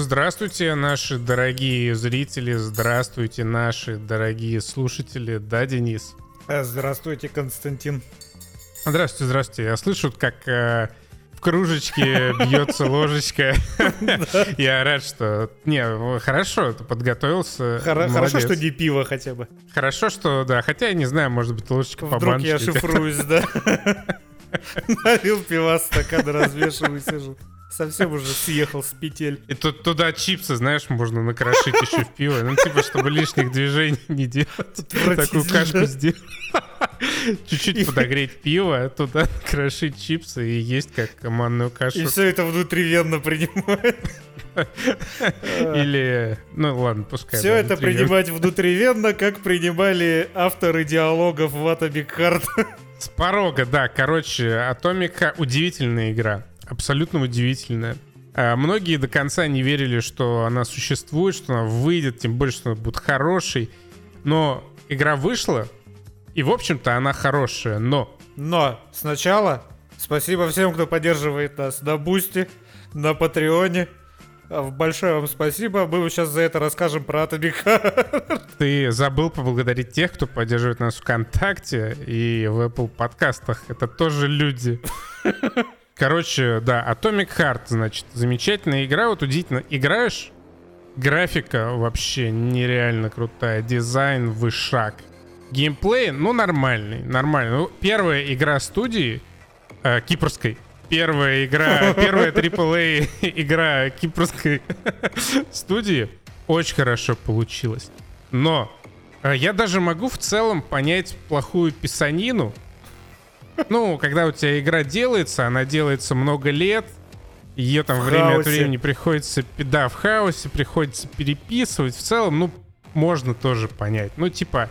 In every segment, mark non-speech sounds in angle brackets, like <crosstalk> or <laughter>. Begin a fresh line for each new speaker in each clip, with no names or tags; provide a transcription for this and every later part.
Здравствуйте, наши дорогие зрители, здравствуйте, наши дорогие слушатели. Да, Денис?
Э, здравствуйте, Константин.
Здравствуйте, здравствуйте. Я слышу, как э, в кружечке <laughs> бьется ложечка. Я рад, что... Не, хорошо, ты подготовился.
Хорошо, что не пиво хотя бы.
Хорошо, что, да. Хотя, я не знаю, может быть, ложечка по
Вдруг я шифруюсь, да. <laughs> Налил пива, стакан развешиваю, сижу. Совсем уже съехал с петель.
И тут туда чипсы, знаешь, можно накрошить еще в пиво. Ну, типа, чтобы лишних движений не делать. Такую кашку сделать. Чуть-чуть подогреть пиво, туда крошить чипсы и есть как командную кашу.
И все это внутривенно принимать.
Или, ну ладно, пускай.
Все это принимать внутривенно, как принимали авторы диалогов в Atomic Heart.
С порога, да. Короче, Atomic удивительная игра абсолютно удивительная. А, многие до конца не верили, что она существует, что она выйдет, тем более, что она будет хорошей. Но игра вышла, и, в общем-то, она хорошая, но...
Но сначала спасибо всем, кто поддерживает нас на Бусти, на Патреоне. А, большое вам спасибо. Мы сейчас за это расскажем про Atomic
Ты забыл поблагодарить тех, кто поддерживает нас ВКонтакте и в Apple подкастах. Это тоже люди. <laughs> Короче, да, Atomic Heart, значит, замечательная игра. Вот удивительно, играешь, графика вообще нереально крутая, дизайн вышаг. Геймплей, ну, нормальный, нормальный. Ну, первая игра студии, э, кипрской, первая игра, <laughs> первая AAA игра кипрской <laughs> студии очень хорошо получилась. Но э, я даже могу в целом понять плохую писанину, ну, когда у тебя игра делается, она делается много лет, ее там в время хаосе. от времени приходится, да, в хаосе приходится переписывать. В целом, ну, можно тоже понять. Ну, типа,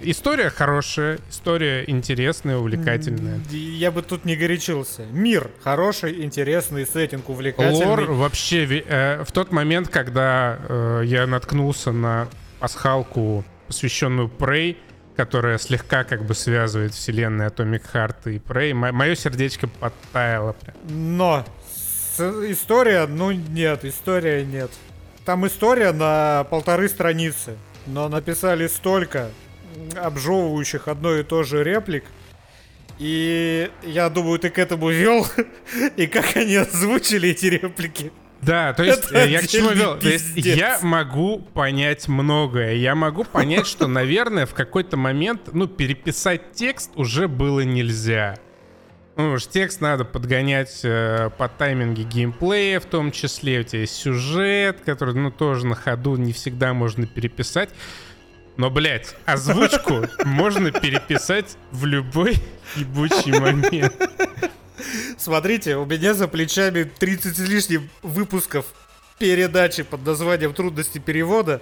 история хорошая, история интересная, увлекательная.
Я бы тут не горячился. Мир хороший, интересный, сеттинг увлекательный. Лор
вообще, э, в тот момент, когда э, я наткнулся на пасхалку, посвященную Prey, которая слегка как бы связывает вселенные Atomic Heart и Prey. Мое сердечко подтаяло прям.
Но история, ну нет, история нет. Там история на полторы страницы, но написали столько обжевывающих одно и то же реплик, и я думаю, ты к этому вел, <laughs> и как они озвучили эти реплики.
Да, то есть Это я к чему вел? То есть я могу понять многое. Я могу понять, что, наверное, в какой-то момент, ну, переписать текст уже было нельзя. Ну уж текст надо подгонять э, по тайминге геймплея в том числе. У тебя есть сюжет, который, ну, тоже на ходу не всегда можно переписать. Но, блядь, озвучку можно переписать в любой ебучий момент.
Смотрите, у меня за плечами 30 с лишним выпусков передачи под названием «Трудности перевода».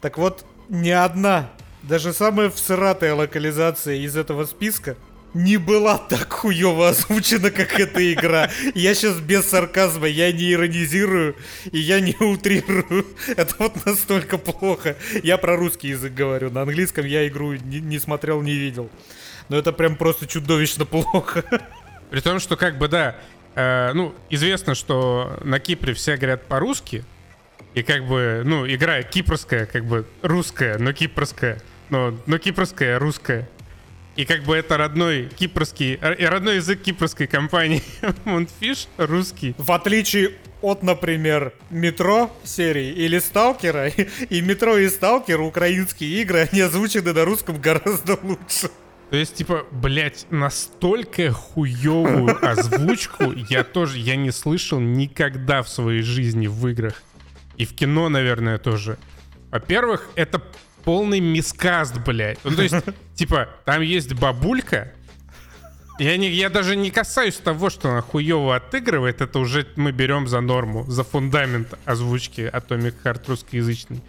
Так вот, ни одна, даже самая всратая локализация из этого списка не была так хуево озвучена, как эта игра. Я сейчас без сарказма, я не иронизирую и я не утрирую. Это вот настолько плохо. Я про русский язык говорю, на английском я игру не, не смотрел, не видел. Но это прям просто чудовищно плохо.
При том, что как бы, да, э, ну, известно, что на Кипре все говорят по-русски, и как бы, ну, игра кипрская, как бы русская, но кипрская, но, но кипрская, русская. И как бы это родной кипрский, э, родной язык кипрской компании <laughs> Moonfish русский.
В отличие от, например, Метро серии или Сталкера, <laughs> и Метро и Сталкер, украинские игры, они озвучены на русском гораздо лучше.
То есть, типа, блядь, настолько хуевую <laughs> озвучку я тоже, я не слышал никогда в своей жизни в играх. И в кино, наверное, тоже. Во-первых, это полный мискаст, блядь. Ну, то есть, <laughs> типа, там есть бабулька, я, не, я даже не касаюсь того, что она хуево отыгрывает, это уже мы берем за норму, за фундамент озвучки Atomic Heart русскоязычный.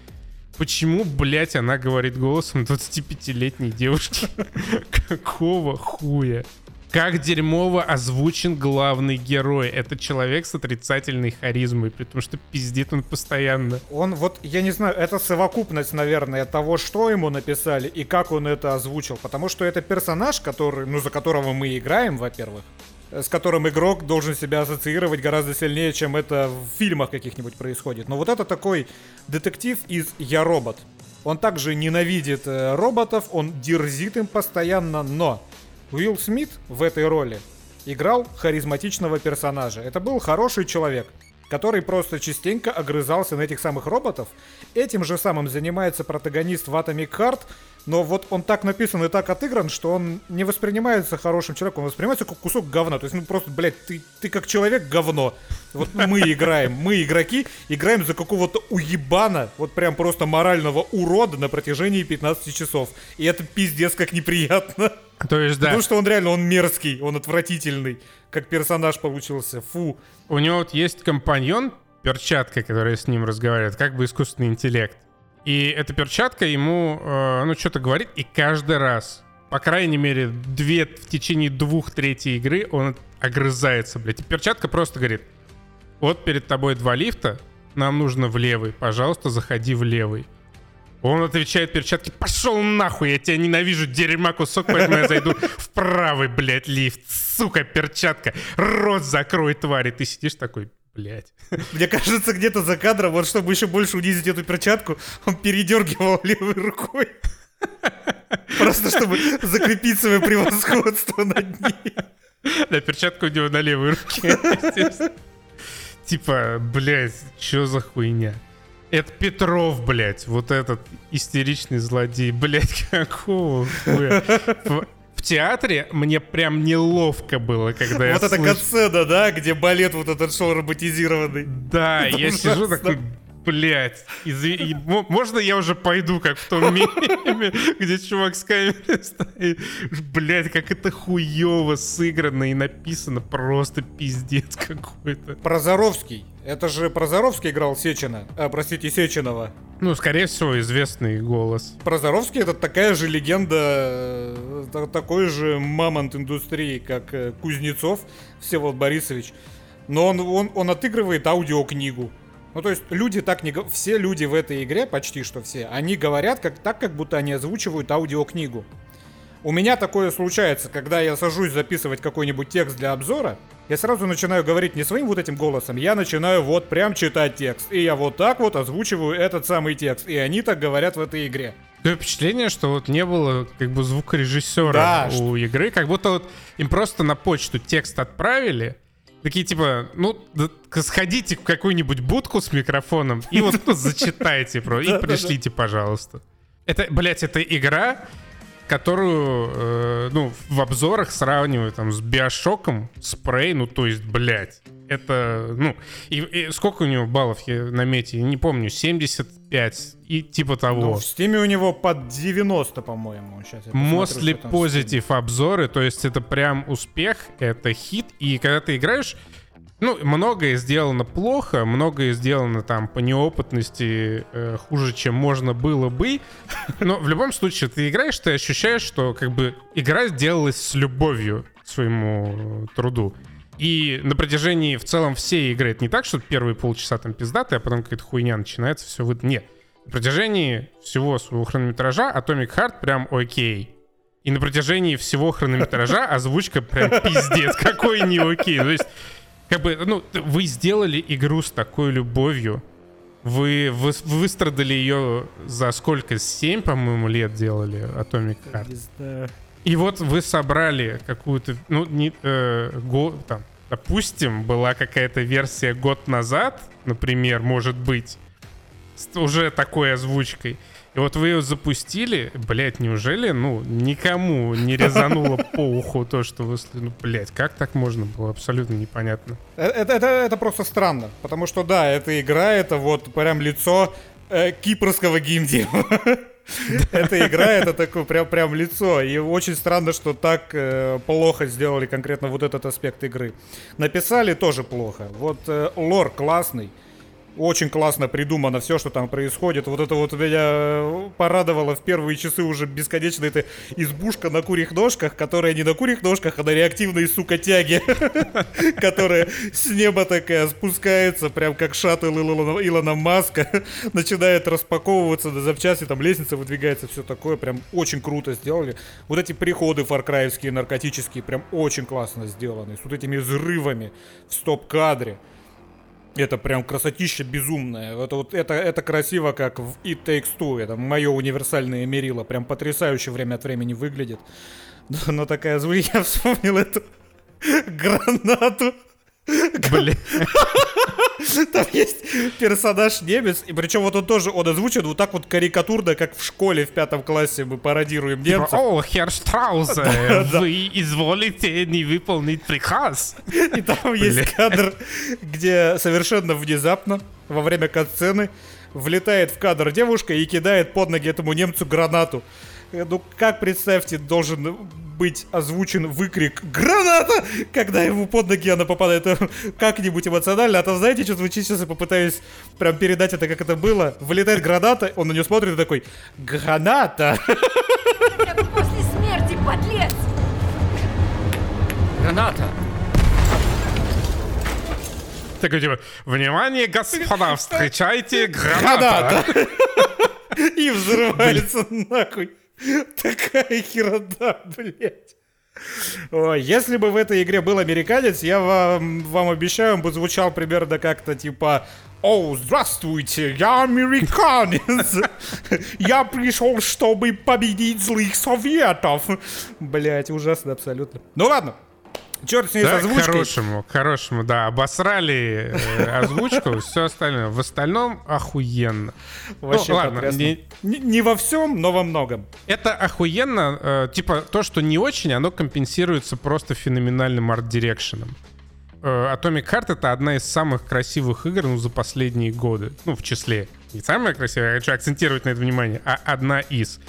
Почему, блядь, она говорит голосом 25-летней девушки? <laughs> Какого хуя? Как дерьмово озвучен главный герой. Это человек с отрицательной харизмой, потому что пиздит он постоянно.
Он вот, я не знаю, это совокупность, наверное, того, что ему написали и как он это озвучил. Потому что это персонаж, который, ну, за которого мы играем, во-первых. Э, с которым игрок должен себя ассоциировать гораздо сильнее, чем это в фильмах каких-нибудь происходит. Но вот это такой детектив из «Я робот». Он также ненавидит э, роботов, он дерзит им постоянно, но Уилл Смит в этой роли играл харизматичного персонажа. Это был хороший человек, который просто частенько огрызался на этих самых роботов. Этим же самым занимается протагонист в Atomic Heart, но вот он так написан и так отыгран, что он не воспринимается хорошим человеком, он воспринимается как кусок говна. То есть, ну просто, блядь, ты, ты как человек говно. Вот мы играем, мы игроки, играем за какого-то уебана, вот прям просто морального урода на протяжении 15 часов. И это пиздец как неприятно.
То есть, да.
Потому что он реально, он мерзкий, он отвратительный, как персонаж получился. Фу.
У него вот есть компаньон, перчатка, которая с ним разговаривает, как бы искусственный интеллект. И эта перчатка ему, э, ну, что-то говорит, и каждый раз, по крайней мере, две, в течение двух третьей игры он огрызается, блядь. И перчатка просто говорит, вот перед тобой два лифта, нам нужно в левый, пожалуйста, заходи в левый. Он отвечает перчатки, пошел нахуй, я тебя ненавижу, дерьма кусок, поэтому я зайду в правый, блядь, лифт. Сука, перчатка, рот закрой, твари. Ты сидишь такой, Блять. <laughs>
Мне кажется, где-то за кадром, вот чтобы еще больше унизить эту перчатку, он передергивал левой рукой. Просто чтобы закрепить свое превосходство над ней.
Да, перчатка у него на левой руке. Типа, блядь, что за хуйня? Это Петров, блядь, вот этот истеричный злодей. Блядь, <laughs> какого хуя? В театре мне прям неловко было, когда я
Вот эта катсцена, да, где балет вот этот шел роботизированный.
Да, я сижу такой, блядь, изв... можно я уже пойду, как в том <laughs> меме, где чувак с камерой стоит? Блядь, как это хуево сыграно и написано, просто пиздец какой-то.
Прозоровский. Это же Прозоровский играл Сечина, а, простите, Сеченова.
Ну, скорее всего, известный голос.
Прозоровский это такая же легенда, э, такой же мамонт индустрии, как э, Кузнецов Всеволод Борисович. Но он, он, он отыгрывает аудиокнигу. Ну, то есть люди так не... Все люди в этой игре, почти что все, они говорят как, так, как будто они озвучивают аудиокнигу. У меня такое случается, когда я сажусь записывать какой-нибудь текст для обзора, я сразу начинаю говорить не своим вот этим голосом, я начинаю вот прям читать текст. И я вот так вот озвучиваю этот самый текст. И они так говорят в этой игре.
Такое впечатление, что вот не было как бы звукорежиссера да, у что... игры, как будто вот им просто на почту текст отправили, Такие типа, ну, сходите в какую-нибудь будку с микрофоном и вот зачитайте про и пришлите, пожалуйста. Это, блядь, это игра, которую, э, ну, в обзорах сравнивают там с Биошоком, Спрей, ну, то есть, блядь. Это, ну, и, и сколько у него баллов я на мете, не помню, 75 и типа того. Ну,
в стиме у него под 90, по-моему.
Сейчас Mostly positive обзоры, то есть это прям успех, это хит, и когда ты играешь, ну, многое сделано плохо, многое сделано там по неопытности э, хуже, чем можно было бы. Но в любом случае, ты играешь, ты ощущаешь, что как бы игра сделалась с любовью к своему труду. И на протяжении в целом всей игры это не так, что первые полчаса там пиздатые, а потом какая-то хуйня начинается, все вы... Нет. На протяжении всего своего хронометража Atomic Heart прям окей. И на протяжении всего хронометража <laughs> озвучка прям пиздец, какой не окей. То есть, как бы, ну, вы сделали игру с такой любовью, вы, вы выстрадали ее за сколько? Семь, по-моему, лет делали Atomic Heart. И вот вы собрали какую-то, ну, не, э, го, там, допустим, была какая-то версия год назад, например, может быть, с уже такой озвучкой. И вот вы ее запустили, блядь, неужели, ну, никому не резануло <laughs> по уху то, что вы... Ну, блядь, как так можно было? Абсолютно непонятно.
Э, это, это, это просто странно, потому что, да, эта игра, это вот прям лицо э, кипрского геймдева. <laughs> <laughs> Эта игра, это такое прям, прям лицо. И очень странно, что так э, плохо сделали конкретно вот этот аспект игры. Написали тоже плохо. Вот э, лор классный. Очень классно придумано все, что там происходит. Вот это вот меня порадовало в первые часы уже бесконечно. Это избушка на курьих ножках, которая не на курьих ножках, а на реактивной, сука, тяге. <laughs> Которая с неба такая спускается, прям как шаттл Илона Маска. <laughs> Начинает распаковываться на запчасти, там лестница выдвигается, все такое. Прям очень круто сделали. Вот эти приходы фаркраевские, наркотические, прям очень классно сделаны. С вот этими взрывами в стоп-кадре. Это прям красотища безумная. Это вот это, это красиво, как в It Takes Two. Это мое универсальное мерило. Прям потрясающе время от времени выглядит. <laughs> Но такая звук, <laughs> я вспомнил эту <laughs> гранату. Блин. <laughs> Там есть персонаж немец, и причем вот он тоже, он озвучен вот так вот карикатурно, как в школе в пятом классе мы пародируем типа, немцев.
О, Хер Штраузе, <laughs> вы изволите не выполнить приказ.
И там <laughs> есть кадр, где совершенно внезапно, во время катсцены, влетает в кадр девушка и кидает под ноги этому немцу гранату. Ну, как, представьте, должен быть озвучен выкрик «Граната!», когда ему под ноги она попадает <laughs> как-нибудь эмоционально. А то знаете, что звучит сейчас, я попытаюсь прям передать это, как это было. Вылетает граната, он на нее смотрит и такой «Граната!»
после смерти, подлец!
Граната!
Такой типа, внимание, господа, встречайте граната! <laughs>
И взрывается нахуй. <laughs> Такая херода, блядь. Ой, если бы в этой игре был американец, я вам, вам обещаю, он бы звучал примерно как-то типа «О, здравствуйте, я американец! <laughs> Я пришел, чтобы победить злых советов!» Блять, ужасно абсолютно. Ну ладно, Черт с ней да,
с озвучкой. К хорошему, к хорошему, да. Обосрали э, озвучку, <laughs> все остальное. В остальном охуенно.
Вообще ну, ладно, не, не, не во всем, но во многом.
Это охуенно. Э, типа, то, что не очень, оно компенсируется просто феноменальным арт-дирекшеном. Э, Atomic Heart — это одна из самых красивых игр ну, за последние годы. Ну, в числе. Не самая красивая, я хочу акцентировать на это внимание, а одна из.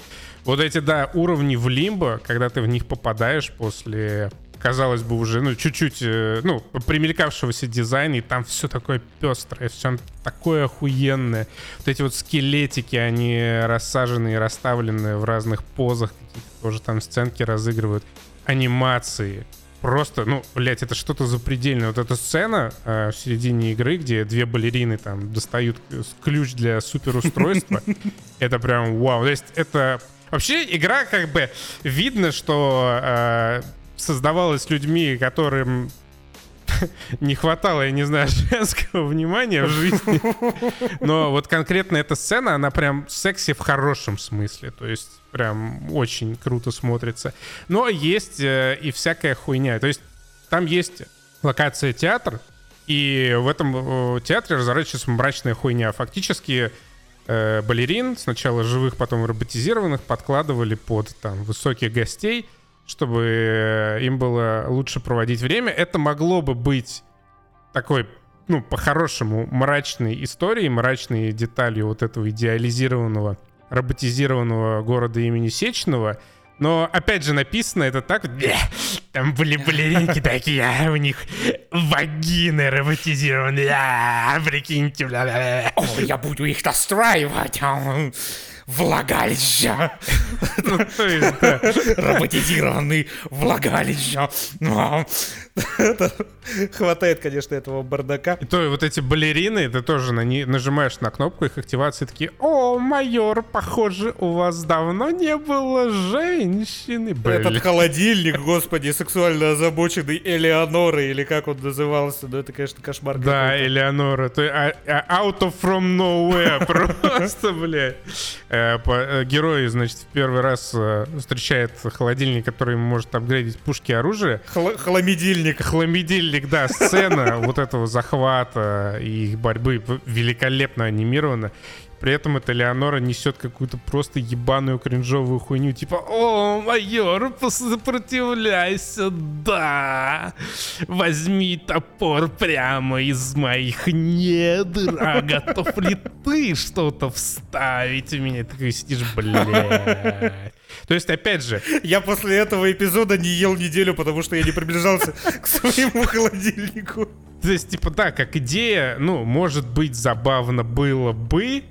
Вот эти, да, уровни в лимбо, когда ты в них попадаешь после казалось бы, уже, ну, чуть-чуть, э, ну, примелькавшегося дизайна, и там все такое пестрое, все такое охуенное. Вот эти вот скелетики, они рассаженные, расставленные в разных позах, какие-то тоже там сценки разыгрывают. Анимации. Просто, ну, блядь, это что-то запредельное. Вот эта сцена э, в середине игры, где две балерины там достают ключ для суперустройства, <laughs> это прям вау. То есть это Вообще, игра как бы видно, что э, создавалась людьми, которым <laughs> не хватало, я не знаю, <laughs> женского внимания в жизни. <laughs> Но вот конкретно эта сцена, она прям секси в хорошем смысле. То есть прям очень круто смотрится. Но есть э, и всякая хуйня. То есть там есть локация театр, и в этом э, театре разворачивается мрачная хуйня. Фактически э, балерин, сначала живых, потом роботизированных, подкладывали под там высоких гостей — чтобы э, им было лучше проводить время. Это могло бы быть такой, ну, по-хорошему, мрачной историей, мрачной деталью вот этого идеализированного, роботизированного города имени Сечного. Но, опять же, написано это так. Там были балеринки такие, а у них вагины роботизированные. А, прикиньте, бля,
О, я буду их настраивать влагалища. Ну, Роботизированный влагалища. Хватает, конечно, этого бардака.
И то вот эти балерины, ты тоже на не, нажимаешь на кнопку их активации, такие, о, майор, похоже, у вас давно не было женщины.
Блин. Этот холодильник, господи, сексуально озабоченный Элеоноры, или как он назывался, ну это, конечно, кошмар.
Да, Элеонора, то а, а, out of from nowhere, <laughs> просто, блядь. Э, э, герой, значит, в первый раз э, встречает холодильник, который может апгрейдить пушки и оружие.
Хламидильник.
Хламидильник, да, сцена вот этого захвата и их борьбы великолепно анимирована. При этом эта Леонора несет какую-то просто ебаную кринжовую хуйню. Типа, о, майор, сопротивляйся, да. Возьми топор прямо из моих недр. А готов ли ты что-то вставить в меня? Ты сидишь, блядь. То есть, опять же...
Я после этого эпизода не ел неделю, потому что я не приближался к своему холодильнику.
То есть, типа, да, как идея, ну, может быть, забавно было бы,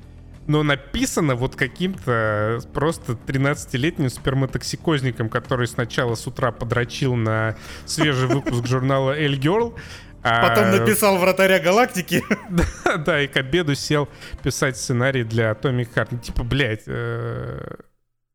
но написано вот каким-то просто 13-летним сперматоксикозником, который сначала с утра подрочил на свежий выпуск журнала «Эль Girl», а...
Потом написал «Вратаря галактики». <laughs>
да, да, и к обеду сел писать сценарий для Atomic Heart. Типа, блядь, э...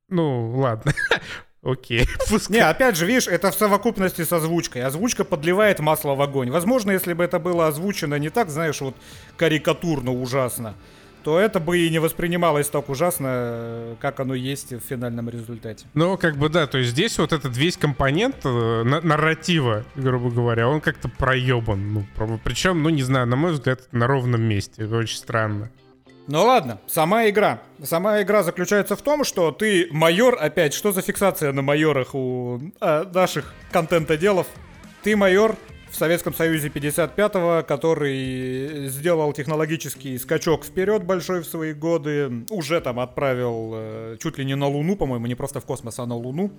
ну, ладно. <laughs> Окей.
Не, опять же, видишь, это в совокупности с озвучкой. Озвучка подливает масло в огонь. Возможно, если бы это было озвучено не так, знаешь, вот карикатурно ужасно, то это бы и не воспринималось так ужасно, как оно есть в финальном результате.
Ну, как бы да, то есть здесь вот этот весь компонент э, нарратива, грубо говоря, он как-то проебан. Ну, причем, ну, не знаю, на мой взгляд, на ровном месте. Это очень странно.
Ну ладно, сама игра. Сама игра заключается в том, что ты майор, опять, что за фиксация на майорах у э, наших контент-отделов? Ты майор, в Советском Союзе 55-го, который сделал технологический скачок вперед большой в свои годы, уже там отправил э, чуть ли не на Луну, по-моему, не просто в космос, а на Луну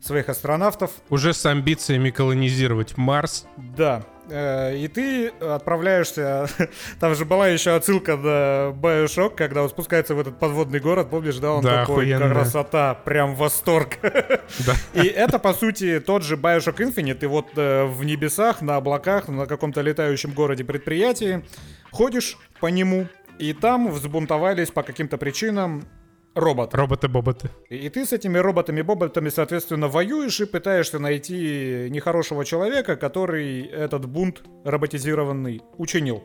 своих астронавтов.
Уже с амбициями колонизировать Марс.
Да. Э, и ты отправляешься... <laughs> Там же была еще отсылка на Bioshock, когда он спускается в этот подводный город, помнишь, да? Он да, такой, охуенно. красота, прям восторг. <laughs> Да. И это, по сути, тот же Bioshock Infinite. И вот э, в небесах, на облаках, на каком-то летающем городе предприятии ходишь по нему, и там взбунтовались по каким-то причинам робот.
Роботы-боботы.
И, и ты с этими роботами-боботами, соответственно, воюешь и пытаешься найти нехорошего человека, который этот бунт роботизированный учинил.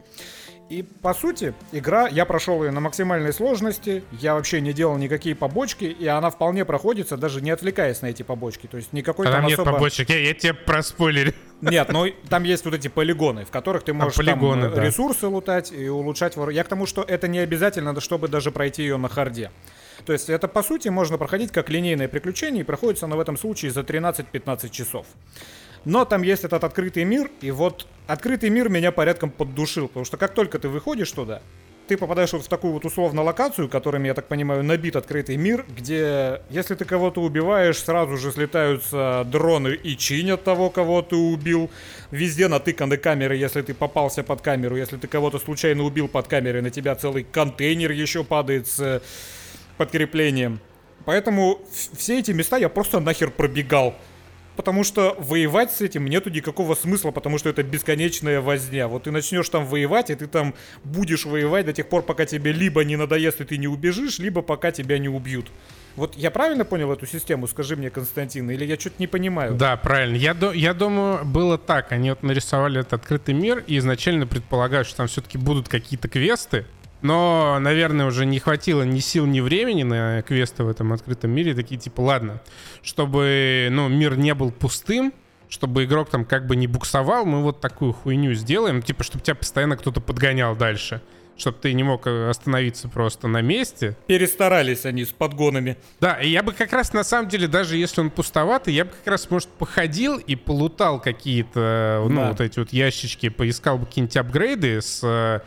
И по сути, игра, я прошел ее на максимальной сложности, я вообще не делал никакие побочки, и она вполне проходится, даже не отвлекаясь на эти побочки. То есть никакой
а там,
там
нет
особо...
побочек, я, я тебе проспойлерю.
Нет, ну там есть вот эти полигоны, в которых ты можешь а, полигоны, там да. ресурсы лутать и улучшать. Я к тому, что это не обязательно, чтобы даже пройти ее на харде. То есть это, по сути, можно проходить как линейное приключение, и проходится оно в этом случае за 13-15 часов. Но там есть этот открытый мир, и вот открытый мир меня порядком поддушил, потому что как только ты выходишь туда, ты попадаешь вот в такую вот условно локацию, которыми, я так понимаю, набит открытый мир, где если ты кого-то убиваешь, сразу же слетаются дроны и чинят того, кого ты убил. Везде натыканы камеры, если ты попался под камеру. Если ты кого-то случайно убил под камерой, на тебя целый контейнер еще падает с подкреплением. Поэтому все эти места я просто нахер пробегал. Потому что воевать с этим нету никакого смысла, потому что это бесконечная возня. Вот ты начнешь там воевать, и ты там будешь воевать до тех пор, пока тебе либо не надоест, и ты не убежишь, либо пока тебя не убьют. Вот я правильно понял эту систему, скажи мне, Константин, или я что-то не понимаю?
Да, правильно. Я, я думаю, было так. Они вот нарисовали этот открытый мир и изначально предполагают, что там все-таки будут какие-то квесты, но, наверное, уже не хватило ни сил, ни времени на квесты в этом открытом мире. Такие типа, ладно, чтобы ну, мир не был пустым, чтобы игрок там как бы не буксовал, мы вот такую хуйню сделаем, типа, чтобы тебя постоянно кто-то подгонял дальше чтобы ты не мог э, остановиться просто на месте.
Перестарались они с подгонами.
Да, и я бы как раз, на самом деле, даже если он пустоватый, я бы как раз, может, походил и полутал какие-то, ну, да. вот эти вот ящички, поискал бы какие-нибудь апгрейды с э,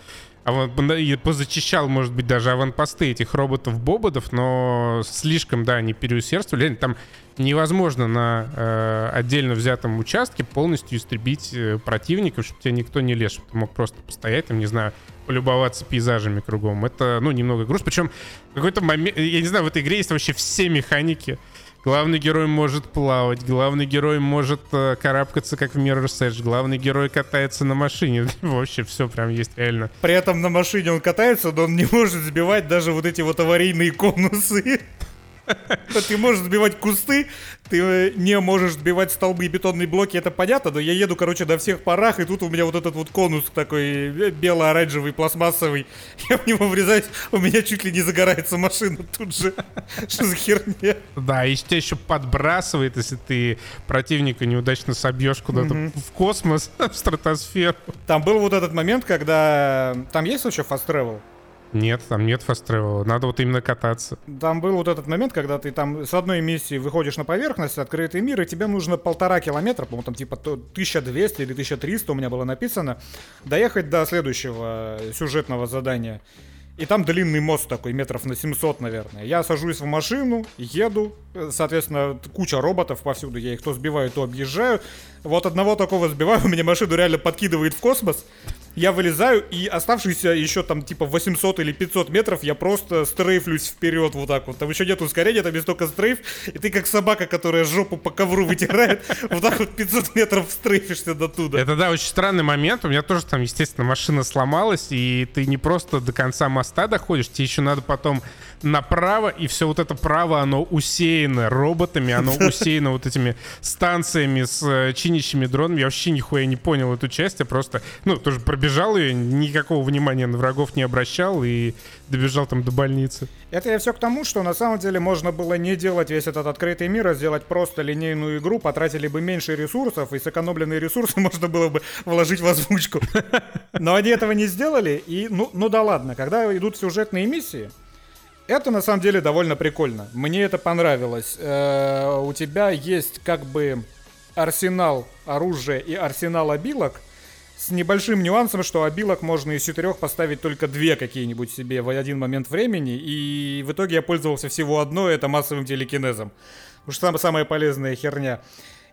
и позачищал, может быть, даже аванпосты этих роботов-бободов, но слишком, да, они переусердствовали. Там невозможно на э, отдельно взятом участке полностью истребить э, противников, чтобы тебя никто не лез, чтобы ты мог просто постоять, там, не знаю, полюбоваться пейзажами кругом. Это, ну, немного груз. Причем какой-то момент, я не знаю, в этой игре есть вообще все механики. Главный герой может плавать, главный герой может э, карабкаться, как в Mirror's Edge, главный герой катается на машине. <laughs> Вообще все прям есть реально.
При этом на машине он катается, но он не может сбивать даже вот эти вот аварийные конусы. <laughs> <laughs> Ты можешь сбивать кусты, ты э, не можешь сбивать столбы и бетонные блоки, это понятно, но я еду, короче, на всех парах, и тут у меня вот этот вот конус такой э, бело-оранжевый, пластмассовый. <laughs> Я в него врезаюсь, у меня чуть ли не загорается машина тут же. <laughs> Что за херня?
Да, и тебя еще подбрасывает, если ты противника неудачно собьешь куда-то в космос, в стратосферу.
Там был вот этот момент, когда... Там есть вообще fast travel?
Нет, там нет фаст Надо вот именно кататься.
Там был вот этот момент, когда ты там с одной миссии выходишь на поверхность, открытый мир, и тебе нужно полтора километра, по-моему, там типа 1200 или 1300 у меня было написано, доехать до следующего сюжетного задания. И там длинный мост такой, метров на 700, наверное. Я сажусь в машину, еду, э, соответственно, куча роботов повсюду, я их то сбиваю, то объезжаю. Вот одного такого сбиваю, <laughs> у меня машину реально подкидывает в космос. Я вылезаю, и оставшиеся еще там типа 800 или 500 метров я просто стрейфлюсь вперед вот так вот. Там еще нет ускорения, там есть только стрейф, и ты как собака, которая жопу по ковру вытирает, <laughs> вот так вот 500 метров стрейфишься до туда.
Это, да, очень странный момент. У меня тоже там, естественно, машина сломалась, и ты не просто до конца моста доходишь, тебе еще надо потом направо, и все вот это право, оно усеяно роботами, оно <laughs> усеяно вот этими станциями с э, чинящими дронами. Я вообще нихуя не понял эту часть, я просто, ну, тоже пробежал ее, никакого внимания на врагов не обращал и добежал там до больницы.
Это я все к тому, что на самом деле можно было не делать весь этот открытый мир, а сделать просто линейную игру, потратили бы меньше ресурсов, и сэкономленные ресурсы <laughs> можно было бы вложить в озвучку. <laughs> Но они этого не сделали, и ну, ну да ладно, когда идут сюжетные миссии, это на самом деле довольно прикольно. Мне это понравилось. Э, у тебя есть как бы арсенал оружия и арсенал обилок, с небольшим нюансом, что обилок можно из четырех поставить только две какие-нибудь себе в один момент времени, и в итоге я пользовался всего одной, это массовым телекинезом. Самая, самая полезная херня.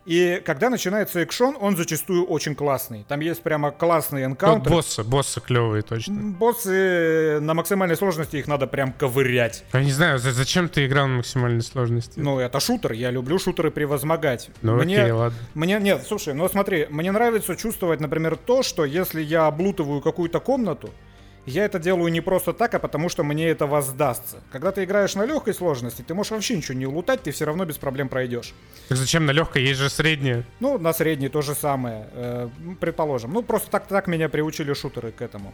И когда начинается экшон, он зачастую очень классный. Там есть прямо классные
Тут
энкаунтеры.
боссы, боссы клевые точно.
Боссы на максимальной сложности их надо прям ковырять.
Я не знаю, за- зачем ты играл на максимальной сложности?
Ну, это шутер, я люблю шутеры превозмогать.
Ну,
мне,
окей, ладно.
мне, нет, слушай, ну смотри, мне нравится чувствовать, например, то, что если я облутываю какую-то комнату, я это делаю не просто так, а потому что мне это воздастся. Когда ты играешь на легкой сложности, ты можешь вообще ничего не лутать, ты все равно без проблем пройдешь.
Так зачем на легкой? Есть же средняя.
Ну, на средней то же самое, э, предположим. Ну, просто так, так меня приучили шутеры к этому.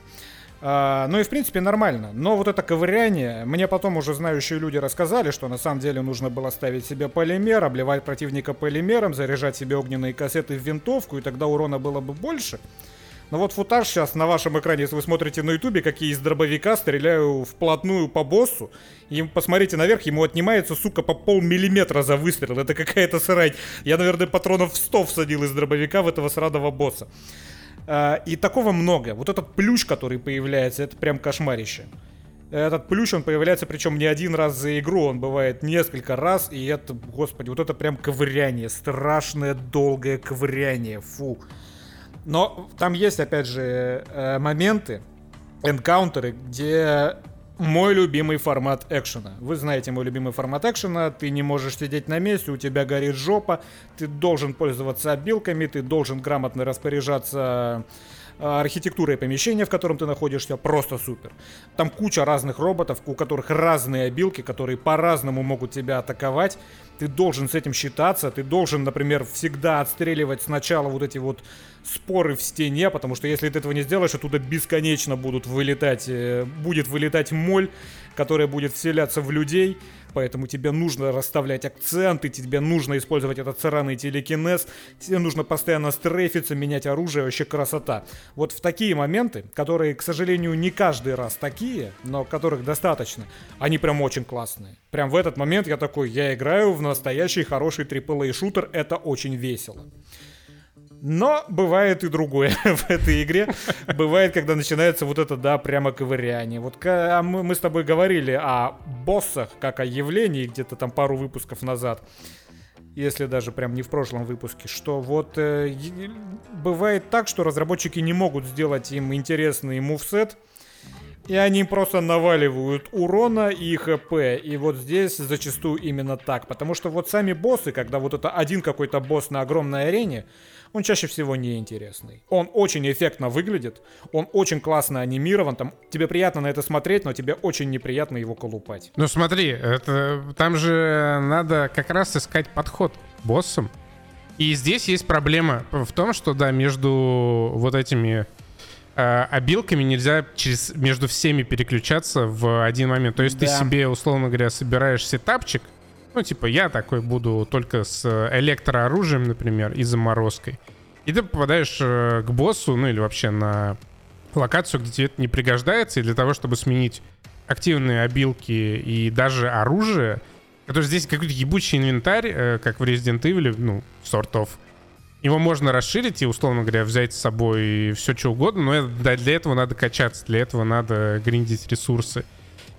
А, ну и в принципе нормально. Но вот это ковыряние, мне потом уже знающие люди рассказали, что на самом деле нужно было ставить себе полимер, обливать противника полимером, заряжать себе огненные кассеты в винтовку, и тогда урона было бы больше. Но вот футаж сейчас на вашем экране, если вы смотрите на ютубе, как я из дробовика стреляю вплотную по боссу, и посмотрите наверх, ему отнимается, сука, по полмиллиметра за выстрел. Это какая-то срань. Я, наверное, патронов в 100 всадил из дробовика в этого срадого босса. А, И такого много. Вот этот плющ, который появляется, это прям кошмарище. Этот плющ, он появляется, причем не один раз за игру, он бывает несколько раз, и это, господи, вот это прям ковыряние, страшное долгое ковыряние, фу. Но там есть, опять же, э, моменты, энкаунтеры, где мой любимый формат экшена. Вы знаете мой любимый формат экшена. Ты не можешь сидеть на месте, у тебя горит жопа. Ты должен пользоваться обилками, ты должен грамотно распоряжаться э, архитектурой помещения, в котором ты находишься, просто супер. Там куча разных роботов, у которых разные обилки, которые по-разному могут тебя атаковать. Ты должен с этим считаться, ты должен, например, всегда отстреливать сначала вот эти вот споры в стене, потому что если ты этого не сделаешь, оттуда бесконечно будут вылетать, э, будет вылетать моль, которая будет вселяться в людей, поэтому тебе нужно расставлять акценты, тебе нужно использовать этот сраный телекинез, тебе нужно постоянно стрейфиться, менять оружие, вообще красота. Вот в такие моменты, которые, к сожалению, не каждый раз такие, но которых достаточно, они прям очень классные. Прям в этот момент я такой, я играю в настоящий хороший AAA шутер, это очень весело. Но бывает и другое <laughs> в этой игре. Бывает, когда начинается вот это, да, прямо ковыряние. Вот а мы, мы с тобой говорили о боссах, как о явлении где-то там пару выпусков назад. Если даже прям не в прошлом выпуске, что вот э, бывает так, что разработчики не могут сделать им интересный мувсет, и они просто наваливают урона и хп. И вот здесь зачастую именно так. Потому что вот сами боссы, когда вот это один какой-то босс на огромной арене, он чаще всего неинтересный. Он очень эффектно выглядит, он очень классно анимирован, там тебе приятно на это смотреть, но тебе очень неприятно его колупать.
Ну смотри, это, там же надо как раз искать подход к боссам. И здесь есть проблема в том, что, да, между вот этими э, обилками нельзя через, между всеми переключаться в один момент. То есть ты
Да.
себе, условно говоря, собираешь сетапчик, ну, типа, я такой буду только с электрооружием, например, и заморозкой. И ты попадаешь э, к боссу, ну или вообще на локацию, где тебе это не пригождается, и для того, чтобы сменить активные обилки и даже оружие, что здесь какой-то ебучий инвентарь, э, как в Resident Evil, ну, of, его можно расширить и, условно говоря, взять с собой все что угодно, но это- для этого надо качаться, для этого надо гриндить ресурсы.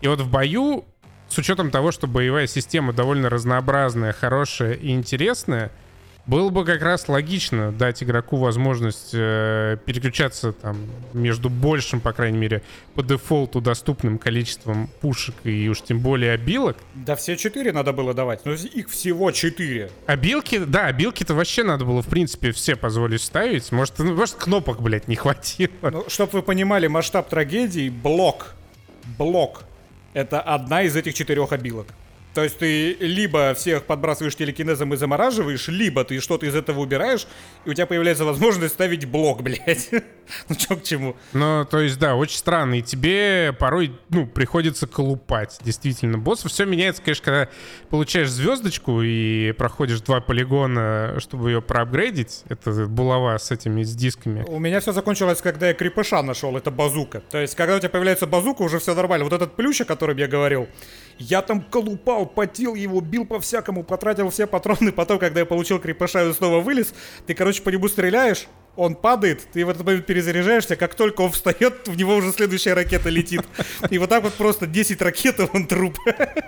И вот в бою, с учетом того, что боевая система довольно разнообразная, хорошая и интересная, было бы как раз логично дать игроку возможность э, переключаться там между большим, по крайней мере, по дефолту доступным количеством пушек и уж тем более обилок.
Да все четыре надо было давать, но их всего четыре.
Обилки, да, обилки-то вообще надо было, в принципе, все позволить ставить. Может, ну, может кнопок, блядь, не хватило.
Ну, чтобы вы понимали масштаб трагедии, блок, блок, это одна из этих четырех обилок. То есть ты либо всех подбрасываешь телекинезом и замораживаешь, либо ты что-то из этого убираешь, и у тебя появляется возможность ставить блок, <laughs> блядь. Ну чё к чему?
Ну, то есть, да, очень странно. И тебе порой, ну, приходится колупать, действительно. Боссов все меняется, конечно, когда получаешь звездочку и проходишь два полигона, чтобы ее проапгрейдить. Это булава с этими, с дисками.
У меня все закончилось, когда я крепыша нашел, это базука. То есть, когда у тебя появляется базука, уже все нормально. Вот этот плющ, о котором я говорил, я там колупал, потел его, бил по-всякому, потратил все патроны. Потом, когда я получил крепыша и снова вылез, ты, короче, по нему стреляешь, он падает, ты в этот момент перезаряжаешься, как только он встает, в него уже следующая ракета летит. И вот так вот просто 10 ракет, и он труп.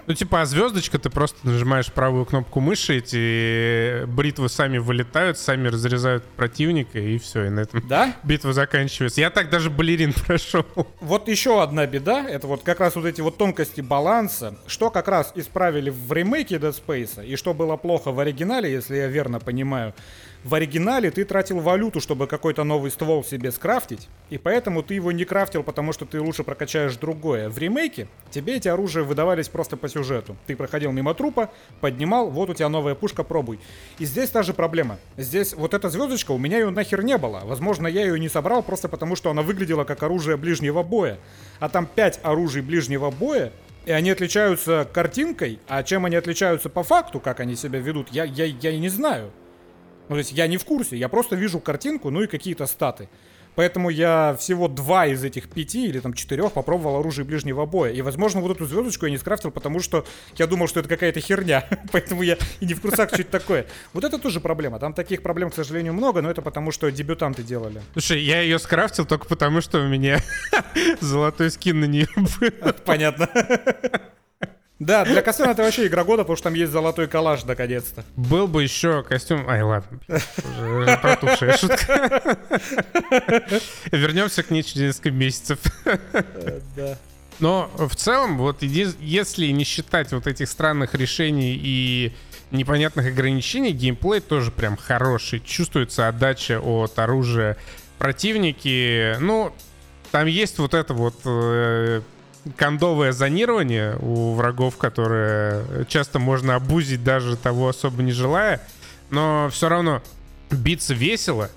Ну, типа, а звездочка, ты просто нажимаешь правую кнопку мыши, эти бритвы сами вылетают, сами разрезают противника, и все, и на этом
Да?
битва заканчивается. Я так даже балерин <laughs> прошел.
Вот еще одна беда, это вот как раз вот эти вот тонкости баланса, что как раз исправили в ремейке Dead Space, и что было плохо в оригинале, если я верно понимаю. В оригинале ты тратил валюту, чтобы какой-то новый ствол себе скрафтить, и поэтому ты его не крафтил, потому что ты лучше прокачаешь другое. В ремейке тебе эти оружия выдавались просто по сюжету. Ты проходил мимо трупа, поднимал, вот у тебя новая пушка, пробуй. И здесь та же проблема. Здесь вот эта звездочка, у меня ее нахер не было. Возможно, я ее не собрал просто потому, что она выглядела как оружие ближнего боя. А там 5 оружий ближнего боя, и они отличаются картинкой, а чем они отличаются по факту, как они себя ведут, я, я, я не знаю. Ну, то есть я не в курсе, я просто вижу картинку, ну и какие-то статы. Поэтому я всего два из этих пяти или там четырех попробовал оружие ближнего боя. И, возможно, вот эту звездочку я не скрафтил, потому что я думал, что это какая-то херня. <laughs> Поэтому я и не в курсах, что это такое. Вот это тоже проблема. Там таких проблем, к сожалению, много, но это потому, что дебютанты делали.
Слушай, я ее скрафтил только потому, что у меня <laughs> золотой скин на нее был. <laughs>
Понятно. Да, для Костюма это вообще игра года, потому что там есть золотой коллаж наконец-то.
Был бы еще костюм... Ай, ладно. Уже, протухшая шутка. Вернемся к ней через несколько месяцев.
Да.
Но в целом, вот если не считать вот этих странных решений и непонятных ограничений, геймплей тоже прям хороший. Чувствуется отдача от оружия. Противники, ну, там есть вот это вот э, кондовое зонирование у врагов, которое часто можно обузить, даже того особо не желая. Но все равно биться весело.